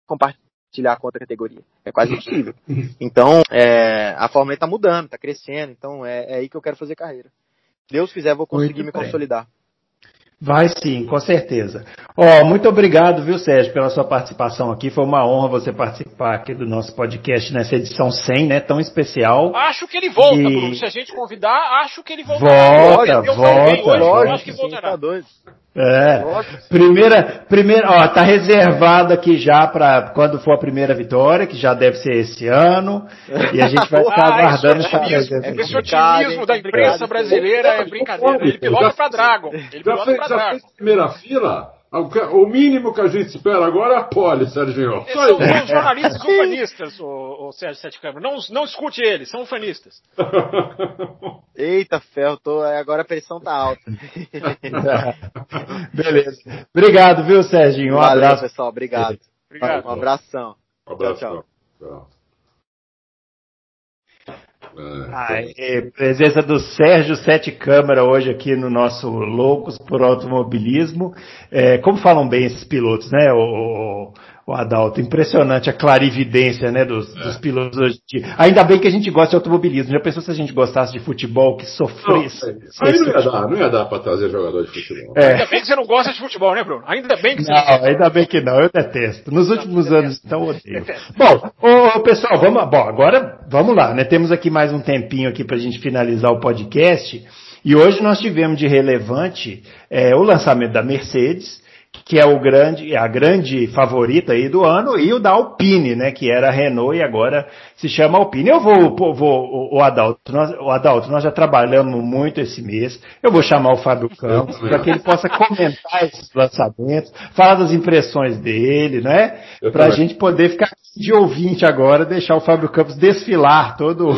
compartilhar com outra categoria. É quase impossível. Então, é, a Fórmula E está mudando, está crescendo. Então, é, é aí que eu quero fazer carreira. Deus quiser, vou conseguir Muito me bem. consolidar. Vai sim, com certeza. Ó, oh, muito obrigado, viu, Sérgio, pela sua participação aqui. Foi uma honra você participar aqui do nosso podcast nessa edição 100, né? Tão especial. Acho que ele volta, e... Bruno. Se a gente convidar, acho que ele voltará. Volta, volta. Hoje, lógico, acho que voltará. Sim, tá é. Primeira, primeira, ó, tá reservado aqui já para quando for a primeira vitória, que já deve ser esse ano, e a gente vai ficar ah, aguardando essa presença. É, esse otimismo da imprensa brasileira é brincadeira. Ele pilota para Dragon. Ele pilota para Dragon. Já fez primeira fila? O mínimo que a gente espera agora é a pole, Sérgio. Só são, são jornalistas ufanistas, o, o Sérgio Sete Câmara. Não, não escute eles, são ufanistas. Eita ferro, tô, agora a pressão tá alta. Beleza. Obrigado, viu, Sérgio? Um Valeu, abraço. pessoal. Obrigado. Obrigado. Um abração. Um abraço. tchau. tchau. tchau. É, presença do Sérgio Sete Câmara hoje aqui no nosso Loucos por Automobilismo. É, como falam bem esses pilotos, né? O, o Adalto. Impressionante a clarividência né, dos, é. dos pilotos hoje em dia. Ainda bem que a gente gosta de automobilismo. Já pensou se a gente gostasse de futebol, que sofresse? Não, aí não ia, dar, não ia dar para trazer jogador de futebol. É. Ainda bem que você não gosta de futebol, né, Bruno? Ainda bem que você não. Não, ainda bem que não. Eu detesto. Nos últimos não, anos, então, odeio. Bom, ô, pessoal, vamos, bom, agora vamos lá. Né? Temos aqui mais um tempinho aqui para a gente finalizar o podcast. E hoje nós tivemos de relevante é, o lançamento da Mercedes que é o grande, a grande favorita aí do ano, e o da Alpine, né, que era a Renault e agora se chama Alpine. Eu vou, vou o Adalto, nós, o Adalto, nós já trabalhamos muito esse mês, eu vou chamar o Fábio Campos para que ele possa comentar esses lançamentos, falar das impressões dele, né, para a gente poder ficar de ouvinte agora, deixar o Fábio Campos desfilar todo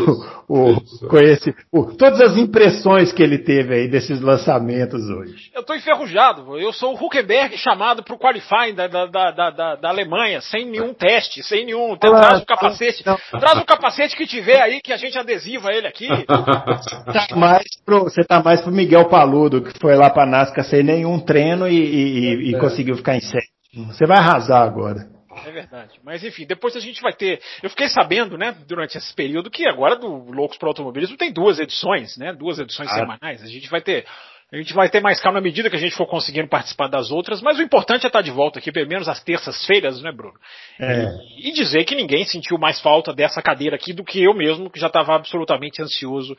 o, o, conhece, o, todas as impressões que ele teve aí desses lançamentos hoje. Eu estou enferrujado, eu sou o Huckenberg chamado para o qualifying da, da, da, da, da Alemanha, sem nenhum teste, sem nenhum. Traz o capacete. Traz o capacete que tiver aí, que a gente adesiva ele aqui. tá mais pro, você tá mais pro Miguel Paludo, que foi lá para Nasca sem nenhum treino e, e, e é. conseguiu ficar em sétimo. Você vai arrasar agora. É verdade. Mas enfim, depois a gente vai ter. Eu fiquei sabendo, né, durante esse período, que agora do Loucos para Automobilismo tem duas edições, né? Duas edições ah. semanais. A gente vai ter a gente vai ter mais calma à medida que a gente for conseguindo participar das outras, mas o importante é estar de volta aqui, pelo menos às terças-feiras, né, Bruno? É. E, e, dizer que ninguém sentiu mais falta dessa cadeira aqui do que eu mesmo, que já estava absolutamente ansioso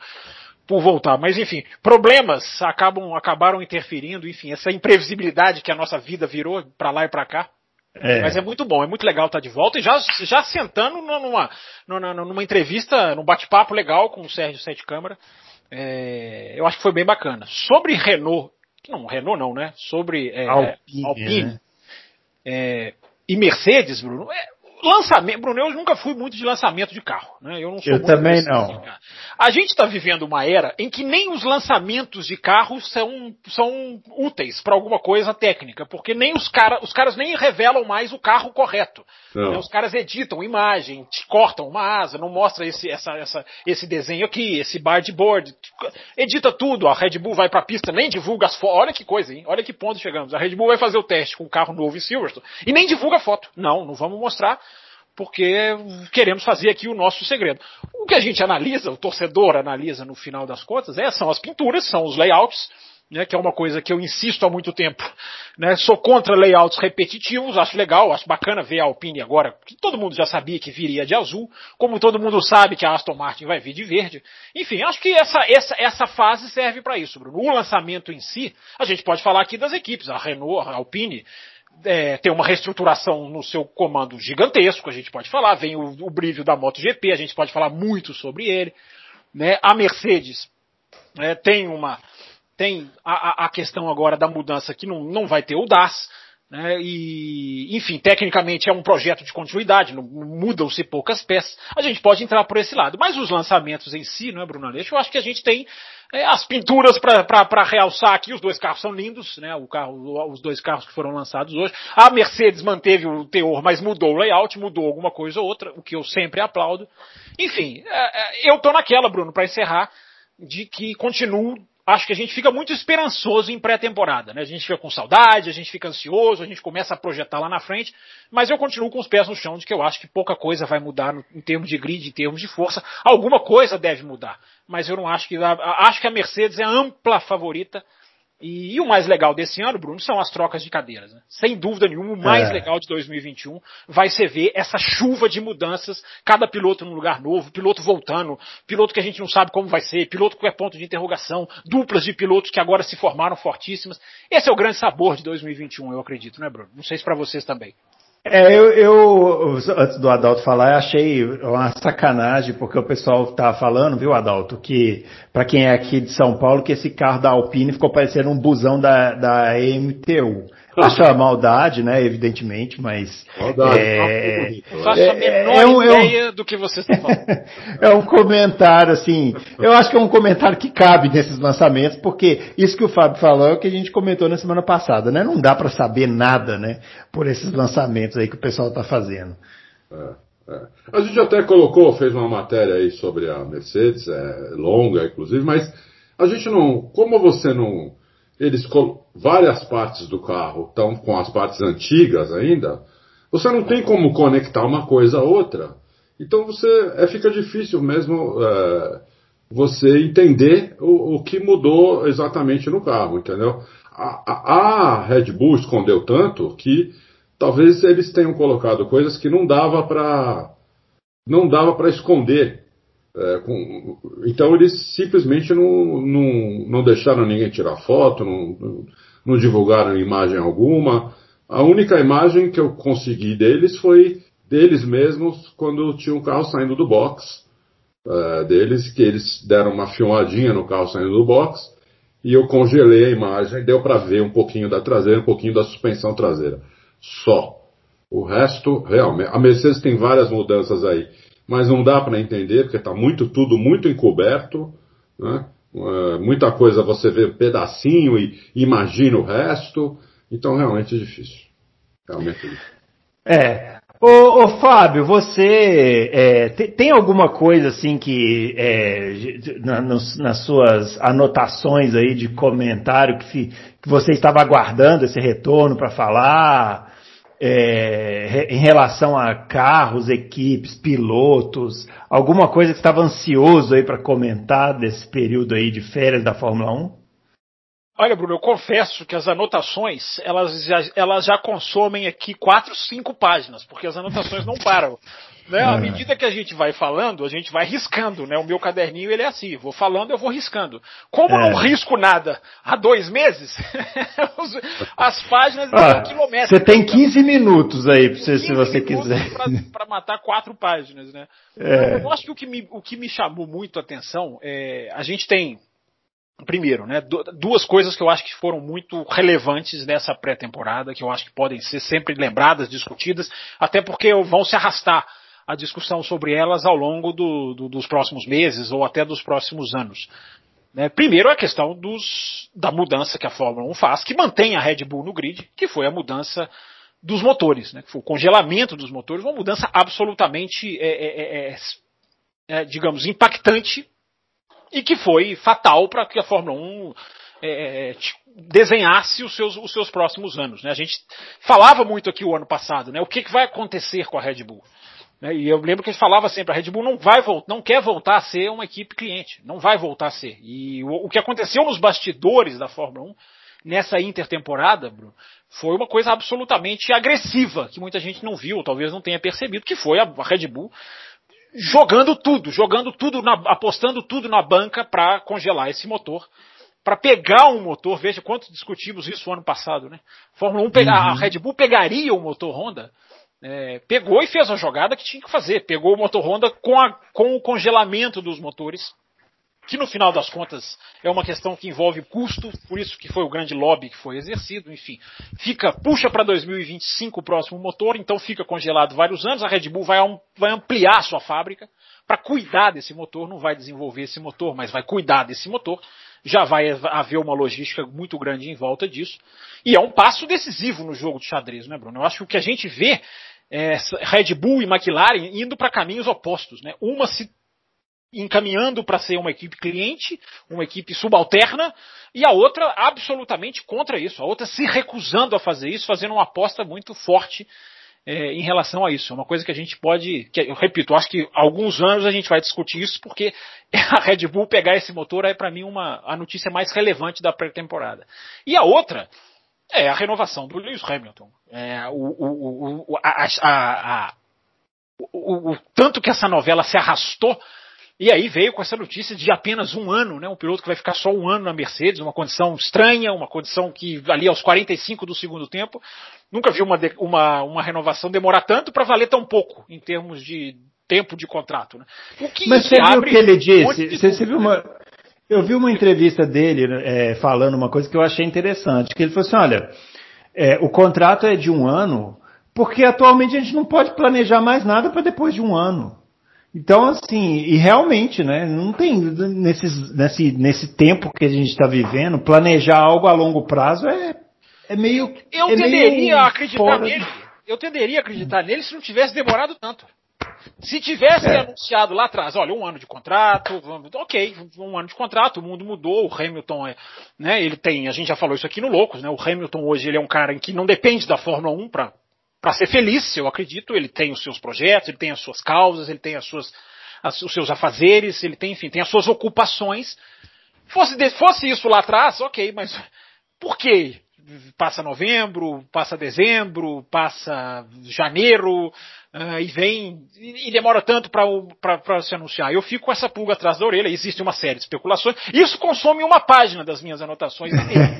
por voltar. Mas enfim, problemas acabam acabaram interferindo, enfim, essa imprevisibilidade que a nossa vida virou para lá e para cá. É. Mas é muito bom, é muito legal estar de volta e já, já sentando numa, numa, numa entrevista, num bate-papo legal com o Sérgio Sete Câmara é, eu acho que foi bem bacana. Sobre Renault, não, Renault não, né? Sobre é, Alpine, Alpine né? é, e Mercedes, Bruno, é, lançamento, Bruno, eu nunca fui muito de lançamento de carro, né? Eu não sou Eu também não. A gente está vivendo uma era em que nem os lançamentos de carros são, são úteis para alguma coisa técnica, porque nem os caras, os caras nem revelam mais o carro correto. Né? Os caras editam imagem, cortam uma asa, não mostra esse, essa, essa, esse desenho aqui, esse board, edita tudo. A Red Bull vai para a pista, nem divulga as fotos. Olha que coisa, hein? Olha que ponto chegamos. A Red Bull vai fazer o teste com um carro novo em Silverstone e nem divulga foto. Não, não vamos mostrar porque queremos fazer aqui o nosso segredo. O que a gente analisa, o torcedor analisa no final das contas, é, são as pinturas, são os layouts, né, que é uma coisa que eu insisto há muito tempo. Né, sou contra layouts repetitivos, acho legal, acho bacana ver a Alpine agora, que todo mundo já sabia que viria de azul, como todo mundo sabe que a Aston Martin vai vir de verde. Enfim, acho que essa, essa, essa fase serve para isso, Bruno. O lançamento em si, a gente pode falar aqui das equipes, a Renault, a Alpine, é, tem uma reestruturação no seu comando gigantesco, a gente pode falar, vem o, o brilho da MotoGP, a gente pode falar muito sobre ele. Né? A Mercedes é, tem uma tem a, a, questão agora da mudança que não, não vai ter o DAS, né? E, enfim, tecnicamente é um projeto de continuidade, mudam-se poucas peças. A gente pode entrar por esse lado. Mas os lançamentos em si, não é, Bruno Aleixo? Eu acho que a gente tem é, as pinturas para realçar aqui, os dois carros são lindos, né? O carro, os dois carros que foram lançados hoje. A Mercedes manteve o teor, mas mudou o layout, mudou alguma coisa ou outra, o que eu sempre aplaudo. Enfim, é, é, eu tô naquela, Bruno, para encerrar, de que continuo acho que a gente fica muito esperançoso em pré-temporada, né? A gente fica com saudade, a gente fica ansioso, a gente começa a projetar lá na frente, mas eu continuo com os pés no chão de que eu acho que pouca coisa vai mudar no, em termos de grid, em termos de força. Alguma coisa deve mudar, mas eu não acho que acho que a Mercedes é ampla favorita E, e, o mais legal desse ano, Bruno, são as trocas de cadeiras. Né? Sem dúvida nenhuma, o mais é. legal de 2021 vai ser ver essa chuva de mudanças, cada piloto num lugar novo, piloto voltando, piloto que a gente não sabe como vai ser, piloto que é ponto de interrogação, duplas de pilotos que agora se formaram fortíssimas. Esse é o grande sabor de 2021, eu acredito, né, Bruno? Não sei se para vocês também. É, eu, eu, antes do Adalto falar, achei uma sacanagem, porque o pessoal tá falando, viu, Adalto, que para quem é aqui de São Paulo, que esse carro da Alpine ficou parecendo um busão da, da MTU. Acho a maldade, né, evidentemente, mas. Maldade, é, não faço a menor é, é um, ideia é um, do que você está falando. é um comentário, assim. Eu acho que é um comentário que cabe nesses lançamentos, porque isso que o Fábio falou é o que a gente comentou na semana passada, né? Não dá para saber nada, né, por esses lançamentos aí que o pessoal está fazendo. É. É. A gente até colocou, fez uma matéria aí sobre a Mercedes, é, longa inclusive, mas a gente não, como você não, eles várias partes do carro estão com as partes antigas ainda, você não tem como conectar uma coisa a outra. Então você é, fica difícil mesmo é, você entender o, o, que mudou exatamente no carro, entendeu? A, a, a, Red Bull escondeu tanto que talvez eles tenham colocado coisas que não dava para não dava para esconder é, com, então eles simplesmente não, não, não deixaram ninguém tirar foto, não, não divulgaram imagem alguma. A única imagem que eu consegui deles foi deles mesmos quando tinha um carro saindo do box. É, deles, que eles deram uma filmadinha no carro saindo do box e eu congelei a imagem, deu para ver um pouquinho da traseira, um pouquinho da suspensão traseira. Só. O resto, realmente. A Mercedes tem várias mudanças aí mas não dá para entender, porque está muito, tudo muito encoberto, né? Uh, muita coisa você vê pedacinho e imagina o resto, então realmente é difícil. Realmente é difícil. É. Ô, ô Fábio, você é, tem, alguma coisa assim que é, na, nos, nas suas anotações aí de comentário que, que você estava aguardando esse retorno para falar? É, em relação a carros, equipes, pilotos, alguma coisa que estava ansioso aí para comentar desse período aí de férias da Fórmula 1? Olha, Bruno, eu confesso que as anotações, elas já, elas já consomem aqui quatro, cinco páginas, porque as anotações não param. Né? À é. medida que a gente vai falando, a gente vai riscando, né? O meu caderninho ele é assim, vou falando, eu vou riscando. Como é. não risco nada há dois meses, as páginas ah, quilométricos. Você tem 15 minutos aí, você, se você quiser. Para matar quatro páginas, né? É. Eu acho que o que, me, o que me chamou muito a atenção é a gente tem Primeiro, né, duas coisas que eu acho que foram muito relevantes nessa pré-temporada, que eu acho que podem ser sempre lembradas, discutidas, até porque vão se arrastar a discussão sobre elas ao longo do, do, dos próximos meses ou até dos próximos anos. Né? Primeiro a questão dos, da mudança que a Fórmula 1 faz, que mantém a Red Bull no grid, que foi a mudança dos motores, né? que foi o congelamento dos motores, uma mudança absolutamente, é, é, é, é, é digamos, impactante e que foi fatal para que a Fórmula 1 é, é desenhasse os seus, os seus próximos anos. Né? A gente falava muito aqui o ano passado, né? o que, que vai acontecer com a Red Bull. Né? E eu lembro que ele falava sempre, a Red Bull não vai não quer voltar a ser uma equipe cliente, não vai voltar a ser. E o, o que aconteceu nos bastidores da Fórmula 1 nessa intertemporada, Bruno, foi uma coisa absolutamente agressiva, que muita gente não viu, talvez não tenha percebido, que foi a Red Bull jogando tudo, jogando tudo, na, apostando tudo na banca para congelar esse motor, para pegar um motor, veja quanto discutimos isso ano passado, né? Fórmula 1 pega, uhum. a Red Bull pegaria o motor Honda é, pegou e fez a jogada que tinha que fazer. Pegou o motor Honda com, a, com o congelamento dos motores, que no final das contas é uma questão que envolve custo, por isso que foi o grande lobby que foi exercido, enfim. Fica, puxa para 2025 o próximo motor, então fica congelado vários anos, a Red Bull vai, vai ampliar a sua fábrica para cuidar desse motor, não vai desenvolver esse motor, mas vai cuidar desse motor. Já vai haver uma logística muito grande em volta disso. E é um passo decisivo no jogo de xadrez, né, Bruno? Eu acho que o que a gente vê é, Red Bull e McLaren indo para caminhos opostos, né? Uma se encaminhando para ser uma equipe cliente, uma equipe subalterna, e a outra absolutamente contra isso, a outra se recusando a fazer isso, fazendo uma aposta muito forte é, em relação a isso. É uma coisa que a gente pode, que, eu repito, acho que alguns anos a gente vai discutir isso, porque a Red Bull pegar esse motor é para mim uma, a notícia mais relevante da pré-temporada. E a outra é a renovação do Lewis Hamilton. É, o, o, o, a, a, a, o, o, tanto que essa novela se arrastou e aí veio com essa notícia de apenas um ano, né? Um piloto que vai ficar só um ano na Mercedes, uma condição estranha, uma condição que ali aos 45 do segundo tempo, nunca vi uma, uma, uma renovação demorar tanto para valer tão pouco em termos de tempo de contrato. Né? Mas você viu o que ele disse? Um você, você viu uma, eu vi uma entrevista dele é, falando uma coisa que eu achei interessante, que ele falou assim, olha, é, o contrato é de um ano, porque atualmente a gente não pode planejar mais nada para depois de um ano. Então, assim, e realmente, né, não tem, nesses, nesse, nesse tempo que a gente está vivendo, planejar algo a longo prazo é, é meio. Eu é tenderia meio a acreditar nele. Eu tenderia a acreditar nele se não tivesse demorado tanto. Se tivesse é. anunciado lá atrás, olha, um ano de contrato, ok, um ano de contrato, o mundo mudou, o Hamilton é, né, ele tem, a gente já falou isso aqui no Loucos, né, o Hamilton hoje ele é um cara que não depende da Fórmula 1 para para ser feliz, eu acredito. Ele tem os seus projetos, ele tem as suas causas, ele tem as suas, as, os seus afazeres, ele tem, enfim, tem as suas ocupações. Fosse, fosse isso lá atrás, ok, mas por quê? Passa novembro, passa dezembro, passa janeiro, Uh, e vem e, e demora tanto para se anunciar. Eu fico com essa pulga atrás da orelha. Existe uma série de especulações. Isso consome uma página das minhas anotações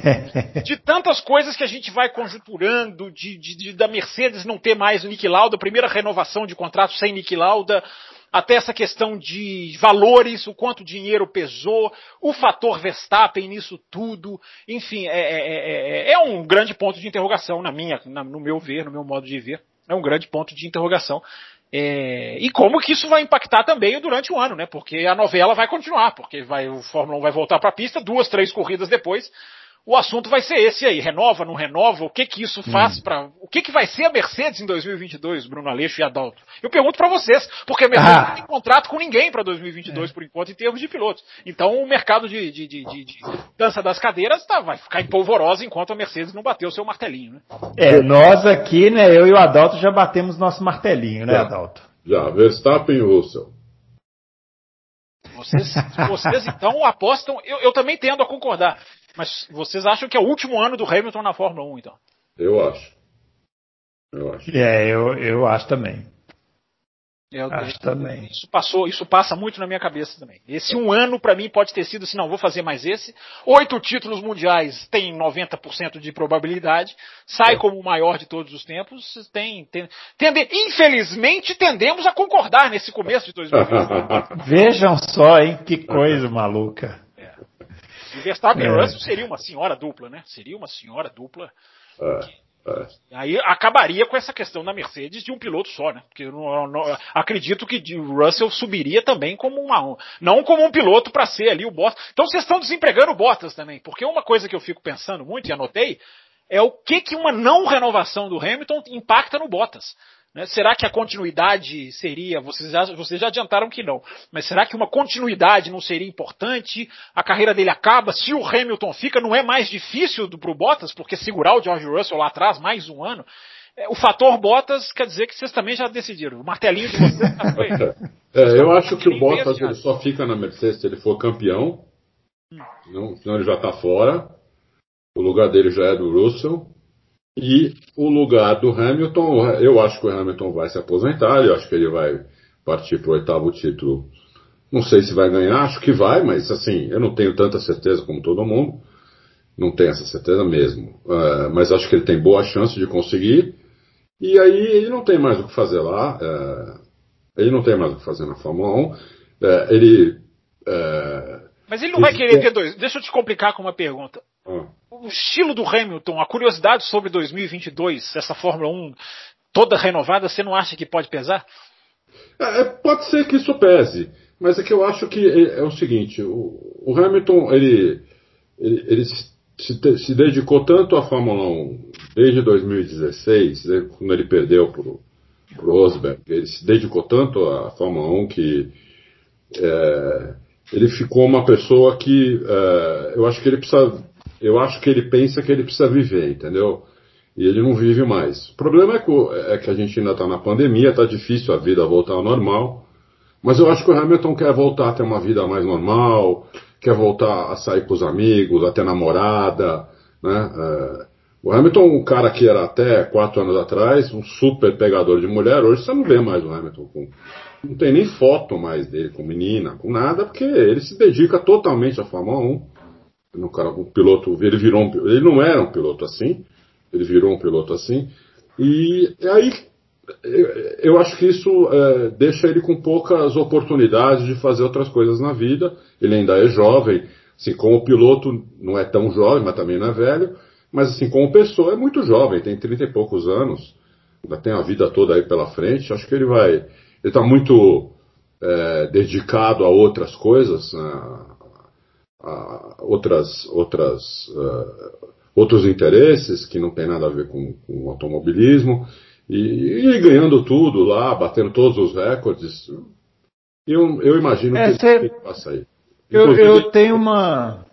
de tantas coisas que a gente vai conjunturando, de, de, de, da Mercedes não ter mais o Nick Lauda, primeira renovação de contrato sem Nick Lauda, até essa questão de valores, o quanto dinheiro pesou, o fator Verstappen nisso tudo, enfim, é, é, é, é um grande ponto de interrogação na minha, na, no meu ver, no meu modo de ver é um grande ponto de interrogação. É, e como que isso vai impactar também durante o ano, né? Porque a novela vai continuar, porque vai, o Fórmula 1 vai voltar para a pista duas, três corridas depois o assunto vai ser esse aí, renova, não renova, o que que isso faz hum. para, o que que vai ser a Mercedes em 2022, Bruno Aleixo e Adalto? Eu pergunto para vocês, porque a Mercedes ah. não tem contrato com ninguém para 2022 é. por enquanto em termos de pilotos. Então o mercado de, de, de, de dança das cadeiras tá, vai ficar em polvorosa enquanto a Mercedes não bateu o seu martelinho, né? É, nós aqui, né, eu e o Adalto já batemos nosso martelinho, né, já, Adalto? Já, Verstappen e Russell. Vocês, vocês então apostam, eu, eu também tendo a concordar. Mas vocês acham que é o último ano do Hamilton na Fórmula 1, então? Eu acho. Eu acho. É, eu, eu acho também. Eu, acho também. Isso passou, isso passa muito na minha cabeça também. Esse um ano para mim pode ter sido assim, não, vou fazer mais esse. Oito títulos mundiais tem 90% de probabilidade, sai é. como o maior de todos os tempos. Tem, tem tende, infelizmente tendemos a concordar nesse começo de 2020. Vejam só, hein, que coisa maluca. E Verstappen é. e Russell seria uma senhora dupla, né? Seria uma senhora dupla. É. É. Aí acabaria com essa questão da Mercedes de um piloto só, né? Porque eu não, não, acredito que o Russell subiria também como uma. Não como um piloto para ser ali o Bottas. Então vocês estão desempregando o Bottas também. Porque uma coisa que eu fico pensando muito e anotei é o que, que uma não renovação do Hamilton impacta no Bottas. Né? Será que a continuidade seria, vocês já, vocês já adiantaram que não, mas será que uma continuidade não seria importante? A carreira dele acaba, se o Hamilton fica, não é mais difícil para o Bottas, porque segurar o George Russell lá atrás mais um ano, é, o fator Bottas quer dizer que vocês também já decidiram. O martelinho de vocês já foi. é, eu acho que o Bottas ele só fica na Mercedes se ele for campeão. Hum. Não, senão ele já está fora. O lugar dele já é do Russell. E o lugar do Hamilton, eu acho que o Hamilton vai se aposentar, eu acho que ele vai partir para o oitavo título. Não sei se vai ganhar, acho que vai, mas assim, eu não tenho tanta certeza como todo mundo. Não tenho essa certeza mesmo. Uh, mas acho que ele tem boa chance de conseguir. E aí ele não tem mais o que fazer lá. Uh, ele não tem mais o que fazer na Fórmula 1. Uh, é, ele. Mas ele não vai querer ter dois. Deixa eu te complicar com uma pergunta. Ah o estilo do Hamilton, a curiosidade sobre 2022, essa Fórmula 1 toda renovada, você não acha que pode pesar? É, é, pode ser que isso pese, mas é que eu acho que é, é o seguinte: o, o Hamilton ele, ele, ele se, se, dedicou tanto à Fórmula 1 desde 2016, né, quando ele perdeu para o Rosberg, ele se dedicou tanto à Fórmula 1 que é, ele ficou uma pessoa que é, eu acho que ele precisa eu acho que ele pensa que ele precisa viver, entendeu? e ele não vive mais. O problema é que, é que a gente ainda está na pandemia, está difícil a vida voltar ao normal, mas eu acho que o Hamilton quer voltar a ter uma vida mais normal, quer voltar a sair com os amigos, a ter namorada, né? É, o Hamilton, um cara que era até quatro anos atrás, um super pegador de mulher, hoje você não vê mais o Hamilton com. Não tem nem foto mais dele com menina, com nada, porque ele se dedica totalmente à Fórmula 1. No cara, um piloto, ele virou um, ele não era um piloto assim, ele virou um piloto assim. E aí eu acho que isso é, deixa ele com poucas oportunidades de fazer outras coisas na vida. Ele ainda é jovem, assim, como piloto não é tão jovem, mas também não é velho. Mas assim, como pessoa é muito jovem, tem 30 e poucos anos, ainda tem a vida toda aí pela frente. Acho que ele vai. Ele está muito é, dedicado a outras coisas, a, a outras, outras, uh, outros interesses que não tem nada a ver com, com automobilismo. E, e, ganhando tudo lá, batendo todos os recordes. Eu, eu imagino é, que ele passa aí. Eu, eu tenho uma.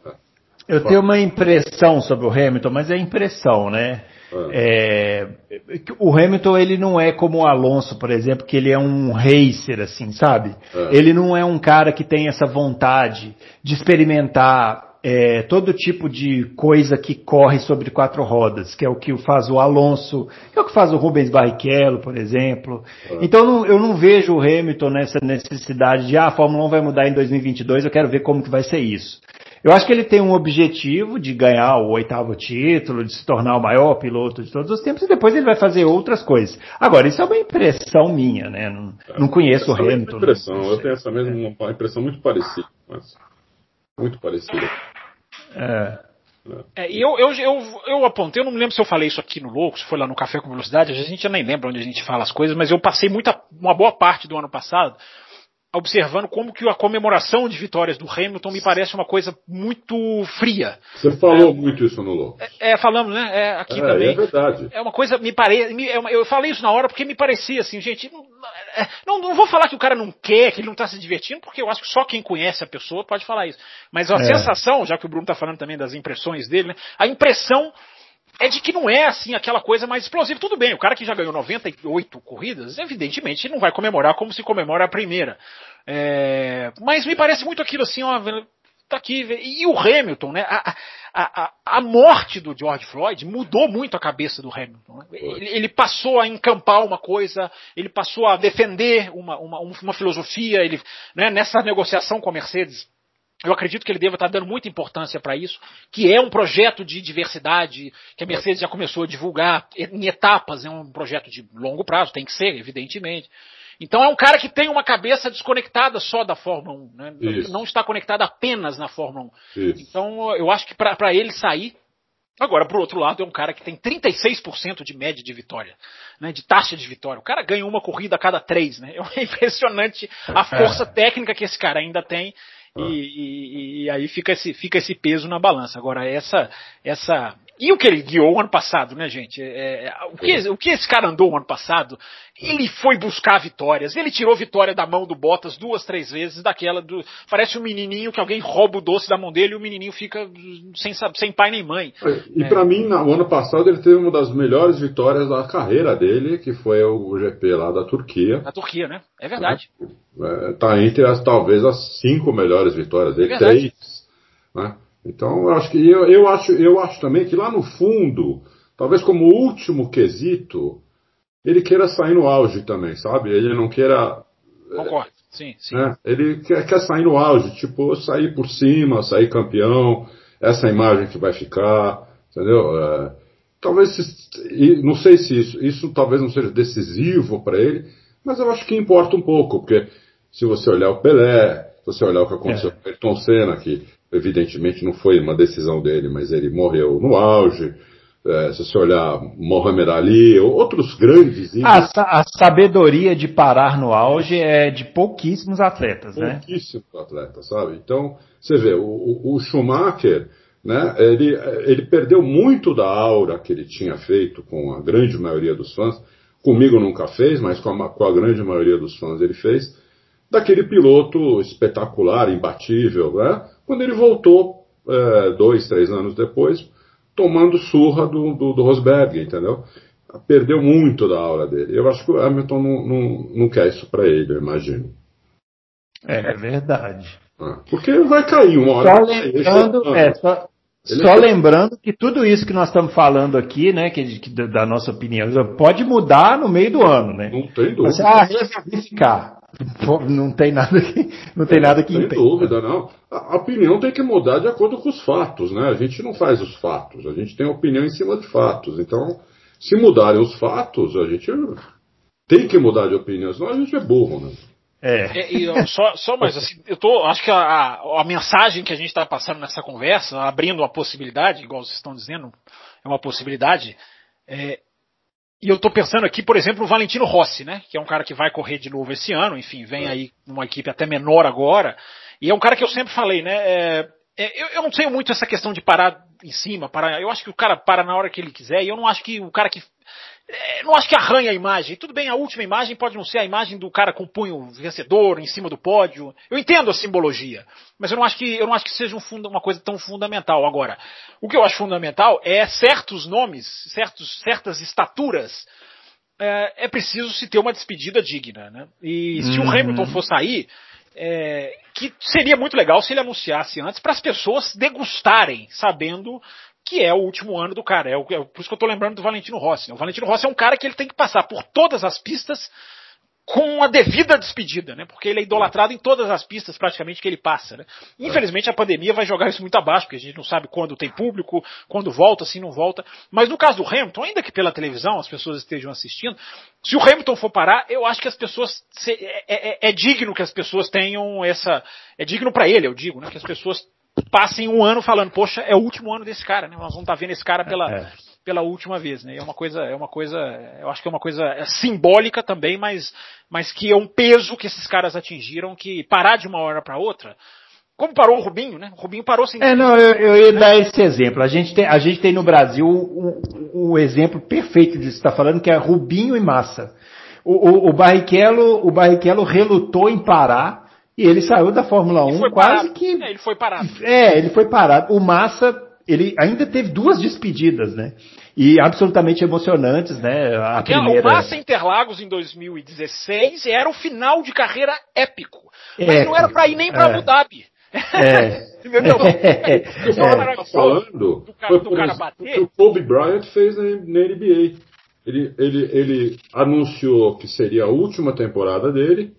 Eu tenho uma impressão sobre o Hamilton, mas é impressão, né? É. É, o Hamilton ele não é como o Alonso, por exemplo, que ele é um racer, assim, sabe? É. Ele não é um cara que tem essa vontade de experimentar é, todo tipo de coisa que corre sobre quatro rodas, que é o que faz o Alonso, que é o que faz o Rubens Barrichello, por exemplo. É. Então não, eu não vejo o Hamilton nessa necessidade de, ah, a Fórmula 1 vai mudar em 2022, eu quero ver como que vai ser isso. Eu acho que ele tem um objetivo de ganhar o oitavo título, de se tornar o maior piloto de todos os tempos, e depois ele vai fazer outras coisas. Agora, isso é uma impressão minha, né? Não, não conheço o Hamilton. É impressão, eu tenho essa mesma uma impressão muito parecida. Mas muito parecida. É. É, e eu, eu, eu, eu apontei, eu não me lembro se eu falei isso aqui no Louco, se foi lá no Café com Velocidade, a gente já nem lembra onde a gente fala as coisas, mas eu passei muita, uma boa parte do ano passado observando como que a comemoração de vitórias do Hamilton me parece uma coisa muito fria. Você falou é, muito isso no Louco. É, é, falamos, né? É, aqui é, também. É verdade. É uma coisa, me parece. É eu falei isso na hora porque me parecia assim, gente. É, não, não vou falar que o cara não quer, que ele não está se divertindo, porque eu acho que só quem conhece a pessoa pode falar isso. Mas a é. sensação, já que o Bruno está falando também das impressões dele, né? A impressão é de que não é assim aquela coisa mais explosiva. Tudo bem, o cara que já ganhou 98 corridas, evidentemente não vai comemorar como se comemora a primeira. É, mas me parece muito aquilo assim, ó, tá aqui. E o Hamilton, né? A, a, a, morte do George Floyd mudou muito a cabeça do Hamilton. Né? Ele, ele, passou a encampar uma coisa, ele passou a defender uma, uma, uma filosofia, ele, né, nessa negociação com a Mercedes eu acredito que ele deva estar dando muita importância para isso, que é um projeto de diversidade que a Mercedes já começou a divulgar em etapas, é um projeto de longo prazo, tem que ser, evidentemente. Então é um cara que tem uma cabeça desconectada só da Fórmula 1, né? não está conectada apenas na Fórmula 1. Isso. Então eu acho que para ele sair, Agora, por outro lado, é um cara que tem 36% de média de vitória, né, de taxa de vitória. O cara ganha uma corrida a cada três, né? É impressionante a força técnica que esse cara ainda tem e, e, e, aí fica esse, fica esse peso na balança. Agora, essa, essa. E o que ele guiou o ano passado, né, gente? É, é o, que, o que esse cara andou o ano passado? Ele foi buscar vitórias. Ele tirou vitória da mão do Bottas duas, três vezes, daquela do. Parece um menininho que alguém rouba o doce da mão dele e o menininho fica sem, sem pai nem mãe. E é. para mim, no ano passado, ele teve uma das melhores vitórias da carreira dele, que foi o GP lá da Turquia. Da Turquia, né? É verdade. É, tá entre as talvez as cinco melhores vitórias dele, é três. Né? Então eu acho que eu, eu acho eu acho também que lá no fundo, talvez como último quesito, ele queira sair no auge também, sabe? Ele não queira. Concordo, sim, sim. Né? Ele quer, quer sair no auge, tipo, sair por cima, sair campeão, essa imagem que vai ficar, entendeu? É, talvez, não sei se isso, isso talvez não seja decisivo para ele, mas eu acho que importa um pouco, porque se você olhar o Pelé, se você olhar o que aconteceu é. com o Ayrton Senna, que evidentemente não foi uma decisão dele, mas ele morreu no auge. É, se você olhar Mohamed Ali, outros grandes. A, a, sabedoria de parar no auge é de pouquíssimos atletas, pouquíssimos né? Pouquíssimos atletas, sabe? Então, você vê, o, o, Schumacher, né, ele, ele perdeu muito da aura que ele tinha feito com a grande maioria dos fãs. Comigo nunca fez, mas com a, com a grande maioria dos fãs ele fez. Daquele piloto espetacular, imbatível, né? Quando ele voltou, é, dois, três anos depois, tomando surra do, do, do Rosberg, entendeu? Perdeu muito da aula dele. Eu acho que o Hamilton não, não, não quer isso para ele, eu imagino. É, é verdade. Ah, porque vai cair uma hora. Só lembrando, é, só, só lembrando que tudo isso que nós estamos falando aqui, né, que, que, da nossa opinião, pode mudar no meio do ano, né? Não tem dúvida. Você, ah, resolvi ficar. Não tem nada que, não tem nada que Não tem dúvida, não. A opinião tem que mudar de acordo com os fatos, né? A gente não faz os fatos, a gente tem opinião em cima de fatos. Então, se mudarem os fatos, a gente tem que mudar de opinião, senão a gente é burro, né? É. é e, só, só mais assim, eu tô, acho que a, a, a mensagem que a gente está passando nessa conversa, abrindo uma possibilidade, igual vocês estão dizendo, é uma possibilidade. É, e eu estou pensando aqui, por exemplo, no Valentino Rossi, né? Que é um cara que vai correr de novo esse ano, enfim, vem aí numa equipe até menor agora. E é um cara que eu sempre falei, né? É, é, eu, eu, não tenho muito essa questão de parar em cima, parar. Eu acho que o cara para na hora que ele quiser, e eu não acho que o cara que é, não acho que arranha a imagem. Tudo bem, a última imagem pode não ser a imagem do cara com o punho vencedor em cima do pódio. Eu entendo a simbologia, mas eu não acho que eu não acho que seja um uma coisa tão fundamental. Agora, o que eu acho fundamental é certos nomes, certos, certas estaturas. É, é preciso se ter uma despedida digna, né? E se uhum. o Hamilton for sair, é, que seria muito legal se ele anunciasse antes para as pessoas degustarem, sabendo que é o último ano do cara. É, o, é por isso que eu estou lembrando do Valentino Rossi. Né? O Valentino Rossi é um cara que ele tem que passar por todas as pistas com a devida despedida, né? Porque ele é idolatrado em todas as pistas praticamente que ele passa, né? Infelizmente a pandemia vai jogar isso muito abaixo, porque a gente não sabe quando tem público, quando volta, se não volta. Mas no caso do Hamilton, ainda que pela televisão as pessoas estejam assistindo, se o Hamilton for parar, eu acho que as pessoas é, é, é, é digno que as pessoas tenham essa, é digno para ele, eu digo, né? Que as pessoas passem um ano falando, poxa, é o último ano desse cara, né? Nós vamos estar tá vendo esse cara pela, é. pela última vez, né? É uma coisa, é uma coisa, eu acho que é uma coisa é simbólica também, mas, mas que é um peso que esses caras atingiram, que parar de uma hora para outra, como parou o Rubinho, né? O Rubinho parou sem. É, não, eu, eu ia dar esse exemplo. A gente tem, a gente tem no Brasil o, o exemplo perfeito disso que está falando, que é Rubinho e Massa. O, o, o, Barrichello, o Barrichello relutou em parar e ele saiu da Fórmula 1 quase parado. que. É, ele foi parado. É, ele foi parado. O Massa, ele ainda teve duas despedidas, né? E absolutamente emocionantes, né? A Porque primeira... O Massa Interlagos em 2016 era o final de carreira épico. Mas é, não era para ir nem para é, Abu Dhabi. É. Entendeu? É, é, tá falando do cara, do cara bater. O Kobe Bryant fez na, na NBA. Ele, ele, ele anunciou que seria a última temporada dele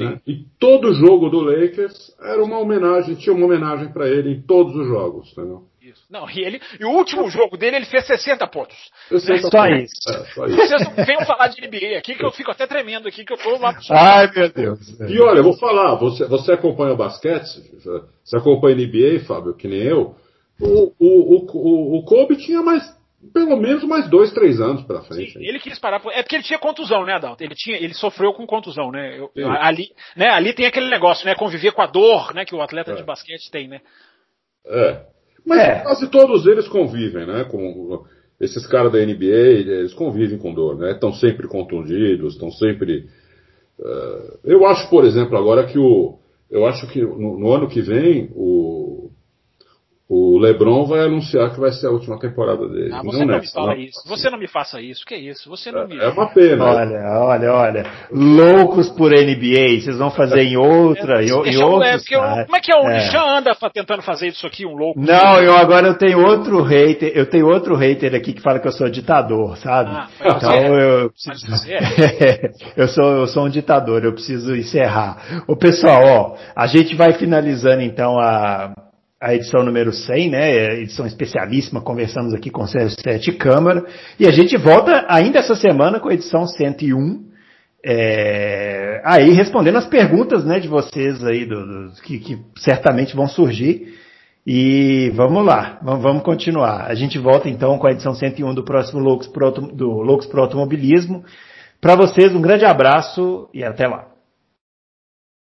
né? E todo jogo do Lakers era uma homenagem, tinha uma homenagem para ele em todos os jogos, entendeu? Isso. Não, e, ele, e o último jogo dele ele fez 60 pontos. 60 só, isso. É, só isso. Vocês não venham falar de NBA aqui que eu fico até tremendo aqui, que eu tô uma... Ai, meu Deus. E olha, eu vou falar, você, você acompanha o basquete, você acompanha NBA, Fábio, que nem eu. O, o, o, o Kobe tinha mais pelo menos mais dois, três anos pela frente. Sim, ele quis parar. É porque ele tinha contusão, né, Adalto? Ele, tinha, ele sofreu com contusão, né? Eu, eu, ali, né? Ali tem aquele negócio, né? Conviver com a dor, né? Que o atleta é. de basquete tem, né? É. Mas é. quase todos eles convivem, né? Com esses caras da NBA, eles convivem com dor, né? Estão sempre contundidos, estão sempre. Uh, eu acho, por exemplo, agora que o. Eu acho que no, no ano que vem o o LeBron vai anunciar que vai ser a última temporada dele. Ah, você não, não me fala não. isso. Você não me faça isso. Que é isso? Você não é, me. É uma pena. Olha, olha, olha. Loucos por NBA. Vocês vão fazer em outra, é, em, em outra. É, eu, como é que é o é. anda tentando fazer isso aqui, um louco? Não, eu agora eu tenho outro hater. Eu tenho outro hater aqui que fala que eu sou ditador, sabe? Ah, então eu preciso. eu sou eu sou um ditador. Eu preciso encerrar. O pessoal, ó, a gente vai finalizando então a a edição número 100, né? Edição especialíssima, conversamos aqui com o Sérgio Sete Câmara. E a gente volta ainda essa semana com a edição 101. É, aí respondendo as perguntas né, de vocês aí, do, do que, que, certamente vão surgir. E vamos lá, vamos, continuar. A gente volta então com a edição 101 do próximo Loucos Pro, do Loucos Pro Automobilismo. Para vocês, um grande abraço e até lá.